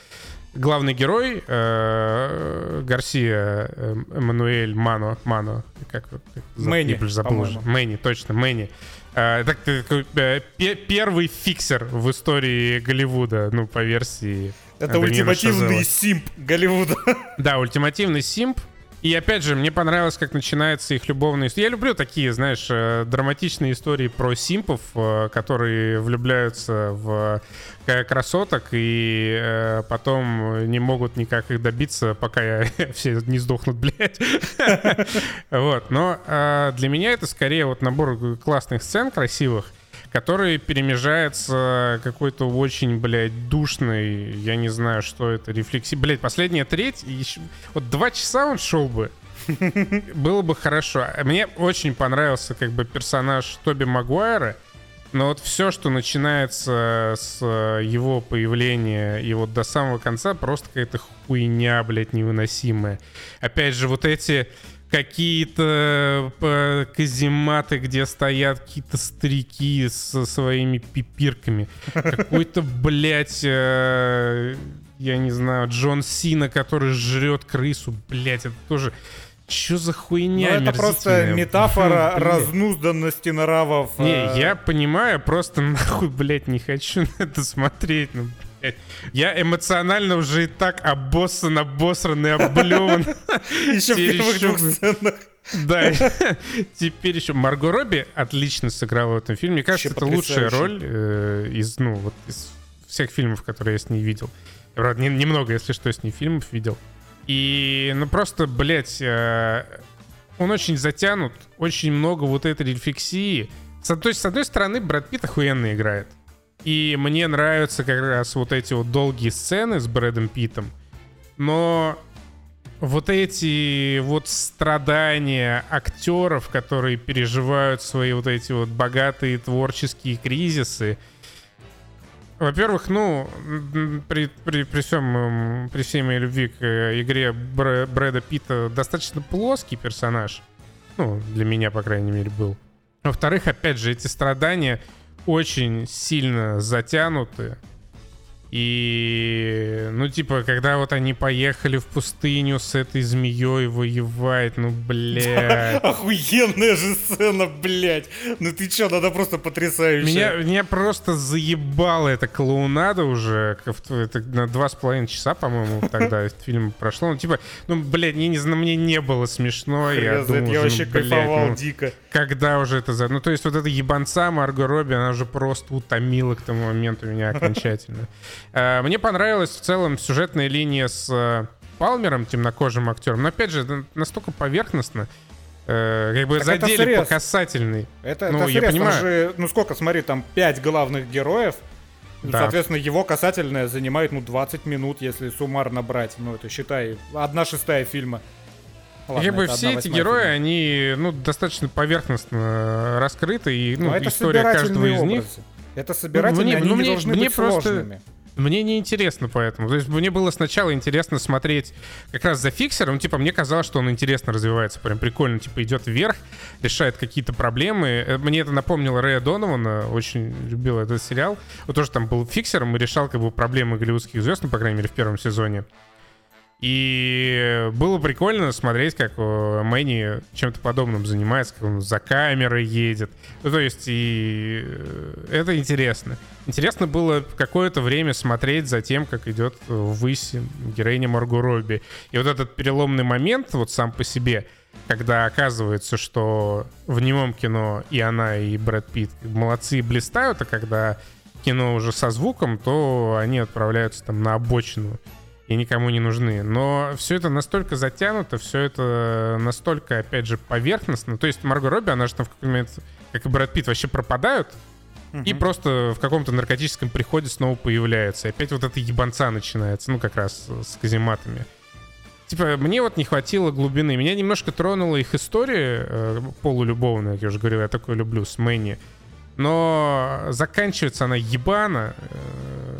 главный герой э, Гарсия э, Эммануэль Мано, Мано, как, как
Мэнни,
забыл. Мэнни, точно, Мэнни. Э, так, э, первый фиксер в истории Голливуда, ну, по версии
Это ультимативный симп Голливуда.
Да, ультимативный симп, и опять же, мне понравилось, как начинается их любовная история. Я люблю такие, знаешь, э, драматичные истории про симпов, э, которые влюбляются в э, красоток и потом не могут никак их добиться, пока <laughs> все не сдохнут, блядь. <laughs> Вот. Но для меня это скорее вот набор классных сцен красивых, который перемежается какой-то очень, блядь, душный, я не знаю, что это, рефлекси. Блядь, последняя треть, еще... вот два часа он шел бы, <laughs> было бы хорошо. Мне очень понравился как бы персонаж Тоби Магуайра, но вот все, что начинается с его появления и вот до самого конца, просто какая-то хуйня, блядь, невыносимая. Опять же, вот эти какие-то э, казематы, где стоят какие-то старики со своими пипирками. Какой-то, блядь, э, я не знаю, Джон Сина, который жрет крысу. Блядь, это тоже... Что за хуйня
Ну, это просто метафора разнузданности нравов.
Не, э. я понимаю, просто нахуй, блядь, не хочу на это смотреть. Ну, я эмоционально уже и так обоссан, обосран и облеван. <laughs>
Еще в первых двух сценах.
Да, <laughs> теперь еще Марго Робби отлично сыграла в этом фильме. Мне кажется, это лучшая роль э, из, ну, вот из всех фильмов, которые я с ней видел. Правда, немного, если что, с ней фильмов видел. И, ну, просто, блядь, э, он очень затянут, очень много вот этой рефлексии. то есть, с одной стороны, Брэд Питт охуенно играет. И мне нравятся как раз вот эти вот долгие сцены с Брэдом Питом. Но вот эти вот страдания актеров, которые переживают свои вот эти вот богатые творческие кризисы, во-первых, ну, при, при, при, всем, при всей моей любви к э, игре Бр Брэда Питта достаточно плоский персонаж. Ну, для меня, по крайней мере, был. Во-вторых, опять же, эти страдания очень сильно затянуты. И, ну, типа, когда вот они поехали в пустыню с этой змеей воевать, ну, блядь. <laughs>
Охуенная же сцена, блядь. Ну ты чё, надо просто потрясающе.
Меня, меня просто заебала эта клоунада уже. Это на два с половиной часа, по-моему, тогда этот <laughs> фильм прошло. Ну, типа, ну, блядь, не, не мне не было смешно. Я, думал,
я вообще
ну,
кайфовал ну, дико.
Когда уже это за... Ну, то есть вот эта ебанца Марго Робби, она уже просто утомила к тому моменту меня окончательно. <laughs> Э, мне понравилась в целом сюжетная линия с э, Палмером, темнокожим актером. Но опять же, настолько поверхностно. Э, как бы так задели по касательной.
Это, ну, это я понимаю. Же, ну сколько, смотри, там пять главных героев. Да. Соответственно, его касательная занимает, ну, 20 минут, если суммарно брать. Ну, это, считай, одна шестая фильма.
Ладно, как бы все эти герои, фильма. они, ну, достаточно поверхностно раскрыты, и, ну, история каждого из них...
Это собирательные, ну, мне, они ну, не мне, должны мне быть просто... сложными.
Мне не интересно поэтому. То есть мне было сначала интересно смотреть как раз за фиксером. Типа, мне казалось, что он интересно развивается. Прям прикольно. Типа, идет вверх, решает какие-то проблемы. Э, мне это напомнило Рэя Донована. Очень любил этот сериал. Он тоже там был фиксером и решал как бы проблемы голливудских звезд, ну, по крайней мере, в первом сезоне. И было прикольно смотреть, как э, Мэнни чем-то подобным занимается, как он за камерой едет. Ну, то есть, и э, это интересно. Интересно было какое-то время смотреть за тем, как идет ввысь героиня Марго Робби. И вот этот переломный момент, вот сам по себе, когда оказывается, что в немом кино и она, и Брэд Питт молодцы и блистают, а когда кино уже со звуком, то они отправляются там на обочину и никому не нужны. Но все это настолько затянуто, все это настолько, опять же, поверхностно. То есть Марго Робби, она же там в какой-то момент, как и Брэд Питт, вообще пропадают, и просто в каком-то наркотическом приходе снова появляется. И опять вот эта ебанца начинается, ну, как раз с казематами. Типа, мне вот не хватило глубины. Меня немножко тронула их история э, полулюбовная, как я уже говорил, я такое люблю, с Мэнни. Но заканчивается она ебано. Э,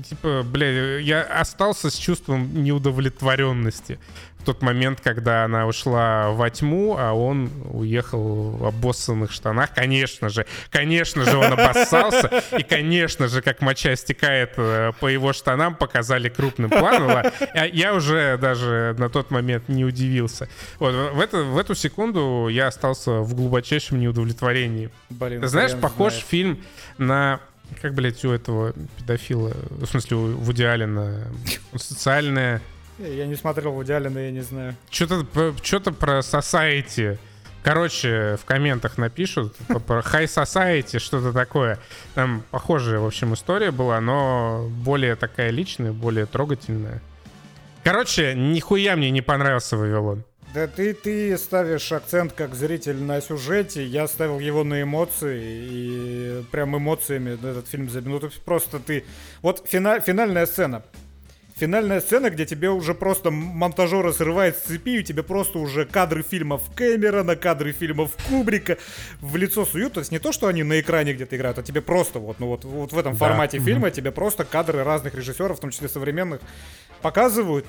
типа, бля, я остался с чувством неудовлетворенности в тот момент, когда она ушла во тьму, а он уехал в обоссанных штанах. Конечно же, конечно же, он обоссался. И, конечно же, как моча стекает э, по его штанам, показали крупным планом. Я уже даже на тот момент не удивился. Вот, в, это, в эту секунду я остался в глубочайшем неудовлетворении. Блин, Ты знаешь, похож знает. фильм на как, блядь, у этого педофила, в смысле, у Вуди Аллена, социальная...
Я не смотрел Вуди Аллена, я не знаю.
Что-то что про Society. Короче, в комментах напишут про High Society, что-то такое. Там похожая, в общем, история была, но более такая личная, более трогательная. Короче, нихуя мне не понравился Вавилон.
Да ты, ты ставишь акцент как зритель на сюжете, я ставил его на эмоции, и прям эмоциями этот фильм забил. Ну, просто ты... Вот фина... финальная сцена. Финальная сцена, где тебе уже просто монтажера срывает с цепи, и тебе просто уже кадры фильмов Кэмерона, кадры фильмов Кубрика в лицо суют. То есть не то, что они на экране где-то играют, а тебе просто вот, ну вот, вот в этом да. формате фильма тебе просто кадры разных режиссеров, в том числе современных, показывают.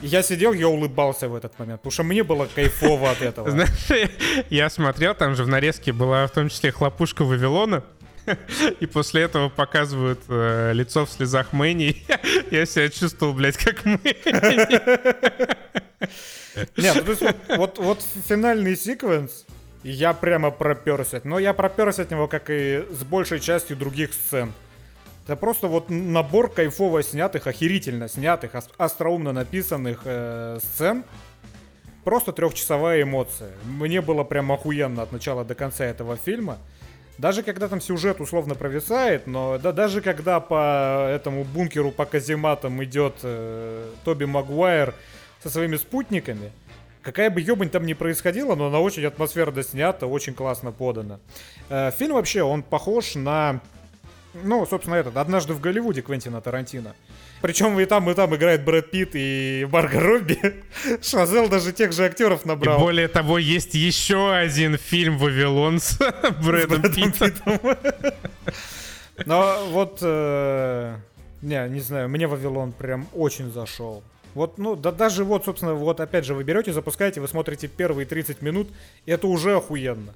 Я сидел, я улыбался в этот момент, потому что мне было кайфово от этого.
Знаешь, <laughs> я смотрел, там же в нарезке была в том числе хлопушка Вавилона, <laughs> и после этого показывают э, лицо в слезах Мэнни. <laughs> Я себя чувствовал, блядь, как Мэнни.
Нет, ну, то есть вот, вот, вот финальный секвенс, я прямо проперся. Но я проперся от него, как и с большей частью других сцен. Это просто вот набор кайфово снятых, охерительно снятых, остроумно написанных э, сцен. Просто трехчасовая эмоция. Мне было прям охуенно от начала до конца этого фильма. Даже когда там сюжет условно провисает, но да, даже когда по этому бункеру, по казематам идет э, Тоби Магуайр со своими спутниками, какая бы ебань там ни происходила, но она очень атмосферно снята, очень классно подана. Э, фильм вообще, он похож на ну, собственно, этот, «Однажды в Голливуде» Квентина Тарантино. Причем и там, и там играет Брэд Питт и Марго Робби. <laughs> Шазел даже тех же актеров набрал.
И более того, есть еще один фильм «Вавилон» с <laughs> Брэдом, Питтом. <laughs>
Но вот, э, не, не знаю, мне «Вавилон» прям очень зашел. Вот, ну, да даже вот, собственно, вот опять же вы берете, запускаете, вы смотрите первые 30 минут, это уже охуенно.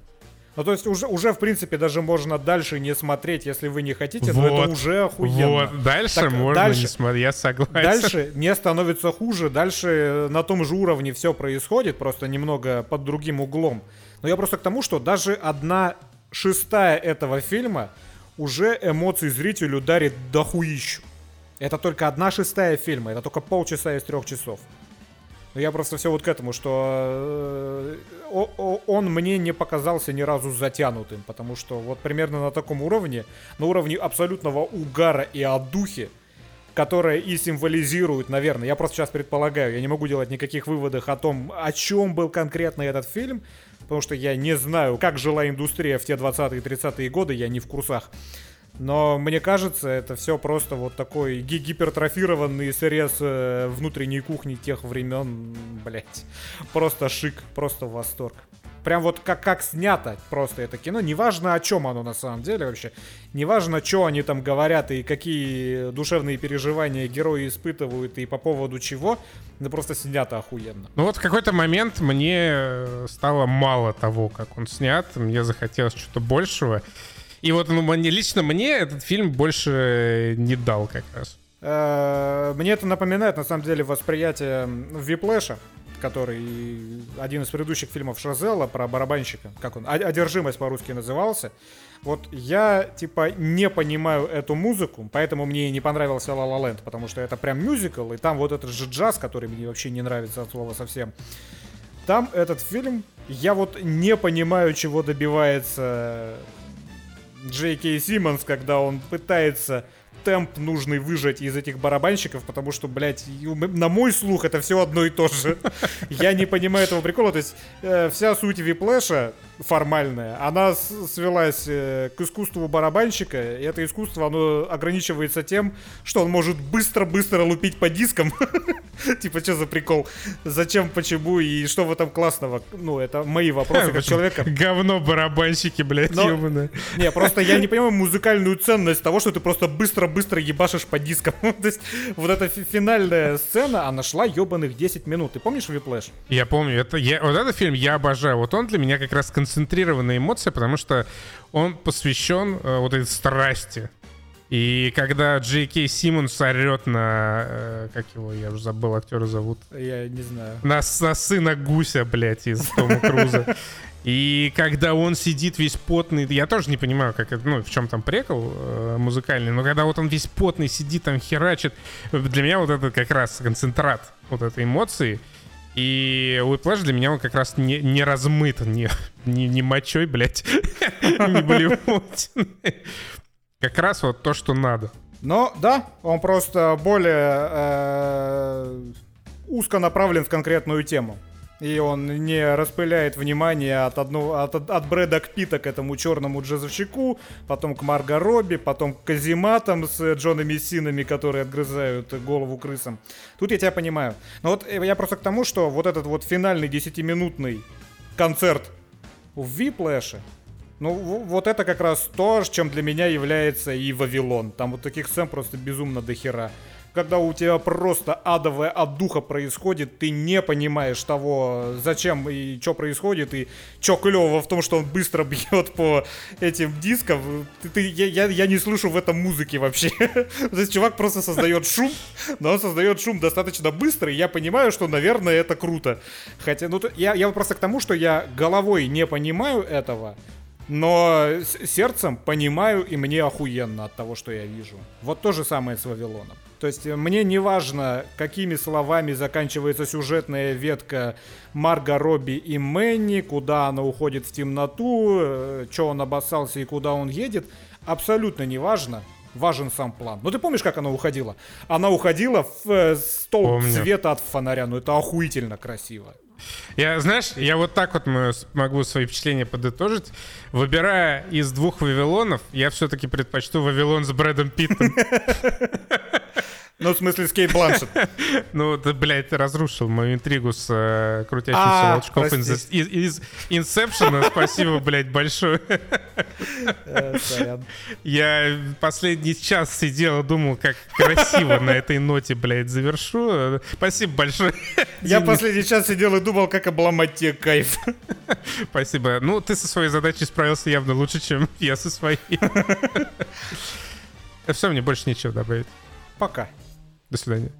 Ну, то есть уже, уже, в принципе, даже можно дальше не смотреть, если вы не хотите, вот, но это уже охуенно. Вот,
дальше так, можно дальше, не смотреть, я согласен.
Дальше не становится хуже, дальше на том же уровне все происходит, просто немного под другим углом. Но я просто к тому, что даже одна шестая этого фильма уже эмоции зрителю дарит дохуищу. Это только одна шестая фильма, это только полчаса из трех часов. Но я просто все вот к этому, что э, он мне не показался ни разу затянутым, потому что вот примерно на таком уровне, на уровне абсолютного угара и отдухи, которая и символизирует, наверное, я просто сейчас предполагаю, я не могу делать никаких выводов о том, о чем был конкретно этот фильм, потому что я не знаю, как жила индустрия в те 20-е 30-е годы, я не в курсах. Но мне кажется, это все просто вот такой ги гипертрофированный срез э, внутренней кухни тех времен, блять. Просто шик, просто восторг. Прям вот как, как снято просто это кино. Неважно, о чем оно на самом деле вообще. Неважно, что они там говорят и какие душевные переживания герои испытывают и по поводу чего. Это просто снято охуенно.
Ну вот в какой-то момент мне стало мало того, как он снят. Мне захотелось что-то большего. И вот ну, лично мне этот фильм больше не дал как раз.
Э, Мне это напоминает, на самом деле, восприятие Виплэша, который один из предыдущих фильмов Шазела про барабанщика, как он, «О- «Одержимость» по-русски назывался. Вот я, типа, не понимаю эту музыку, поэтому мне не понравился La La Land, потому что это прям мюзикл, и там вот этот же джаз, который мне вообще не нравится от слова совсем. Там этот фильм, я вот не понимаю, чего добивается Джей Кей Симмонс, когда он пытается темп нужный выжать из этих барабанщиков, потому что, блядь, на мой слух это все одно и то же. <laughs> Я не понимаю этого прикола. То есть э, вся суть виплэша формальная, она свелась э, к искусству барабанщика, и это искусство, оно ограничивается тем, что он может быстро-быстро лупить по дискам. <laughs> Типа, что за прикол? Зачем, почему и что в этом классного? Ну, это мои вопросы как <laughs> человека.
Говно барабанщики, блядь, ёбаные.
Не, просто я не понимаю музыкальную ценность того, что ты просто быстро-быстро ебашишь по дискам. <laughs> То есть вот эта фи- финальная сцена, она шла ебаных 10 минут. Ты помнишь Виплэш?
Я помню, это я, вот этот фильм я обожаю. Вот он для меня как раз концентрированная эмоция, потому что он посвящен э, вот этой страсти. И когда Джей Кей Симмонс орет на... э, как его, я уже забыл, актера зовут.
Я не знаю.
На, на сына гуся, блядь, из Тома Круза. И когда он сидит весь потный, я тоже не понимаю, как это, ну, в чем там прикол э, музыкальный, но когда вот он весь потный сидит, там херачит, для меня вот это как раз концентрат вот этой эмоции. И Whiplash для меня он как раз не, не размыт, не, не, не мочой, блядь, <laughs> не блевотиной. Как раз вот то, что надо.
Но да, он просто более э, узко направлен в конкретную тему. И он не распыляет внимание от, одного, от, от Брэда Питта к этому черному джазовщику, потом к Марго Робби, потом к казематам с Джонами Синами, которые отгрызают голову крысам. Тут я тебя понимаю. Но вот э, я просто к тому, что вот этот вот финальный 10-минутный концерт в Виплэше, ну, вот это как раз то, чем для меня является и Вавилон. Там вот таких сцен просто безумно дохера. Когда у тебя просто адовая от духа происходит, ты не понимаешь того, зачем и что происходит, и что клевого в том, что он быстро <laughs> бьет по этим дискам. Ты, ты- я, я- я не слышу в этом музыки вообще. <laughs> То есть чувак просто создает шум, но он создает шум достаточно быстро, и я понимаю, что, наверное, это круто. Хотя, ну, я, я просто к тому, что я головой не понимаю этого, но сердцем понимаю, и мне охуенно от того, что я вижу. Вот то же самое с Вавилоном. То есть э, мне не важно, какими словами заканчивается сюжетная ветка Марга Робби и Мэнни, куда она уходит в темноту, что он обоссался и куда он едет. Абсолютно не важно. Важен сам план. Ну ты помнишь, как она уходила? Она уходила в э, столб
Помню.
света от фонаря. Ну это охуительно красиво.
Я, знаешь, я вот так вот могу свои впечатления подытожить. Выбирая из двух Вавилонов, я все-таки предпочту Вавилон с Брэдом Питтом. <laughs>
Ну, в смысле, с Кейт Бланшет. <laughs>
Ну, ты, блядь, разрушил мою интригу с э, крутящимся
А,
волчков из, из, Инсепшена. <laughs> Спасибо, блядь, большое. <laughs>
Э.
Я последний час сидел и думал, как красиво на этой ноте, блядь, завершу. Спасибо большое.
Я последний час сидел и думал, как обломать тебе кайф.
Спасибо. Ну, ты со своей задачей справился явно лучше, чем я со своей. Все, мне больше нечего добавить.
Пока.
До свидания.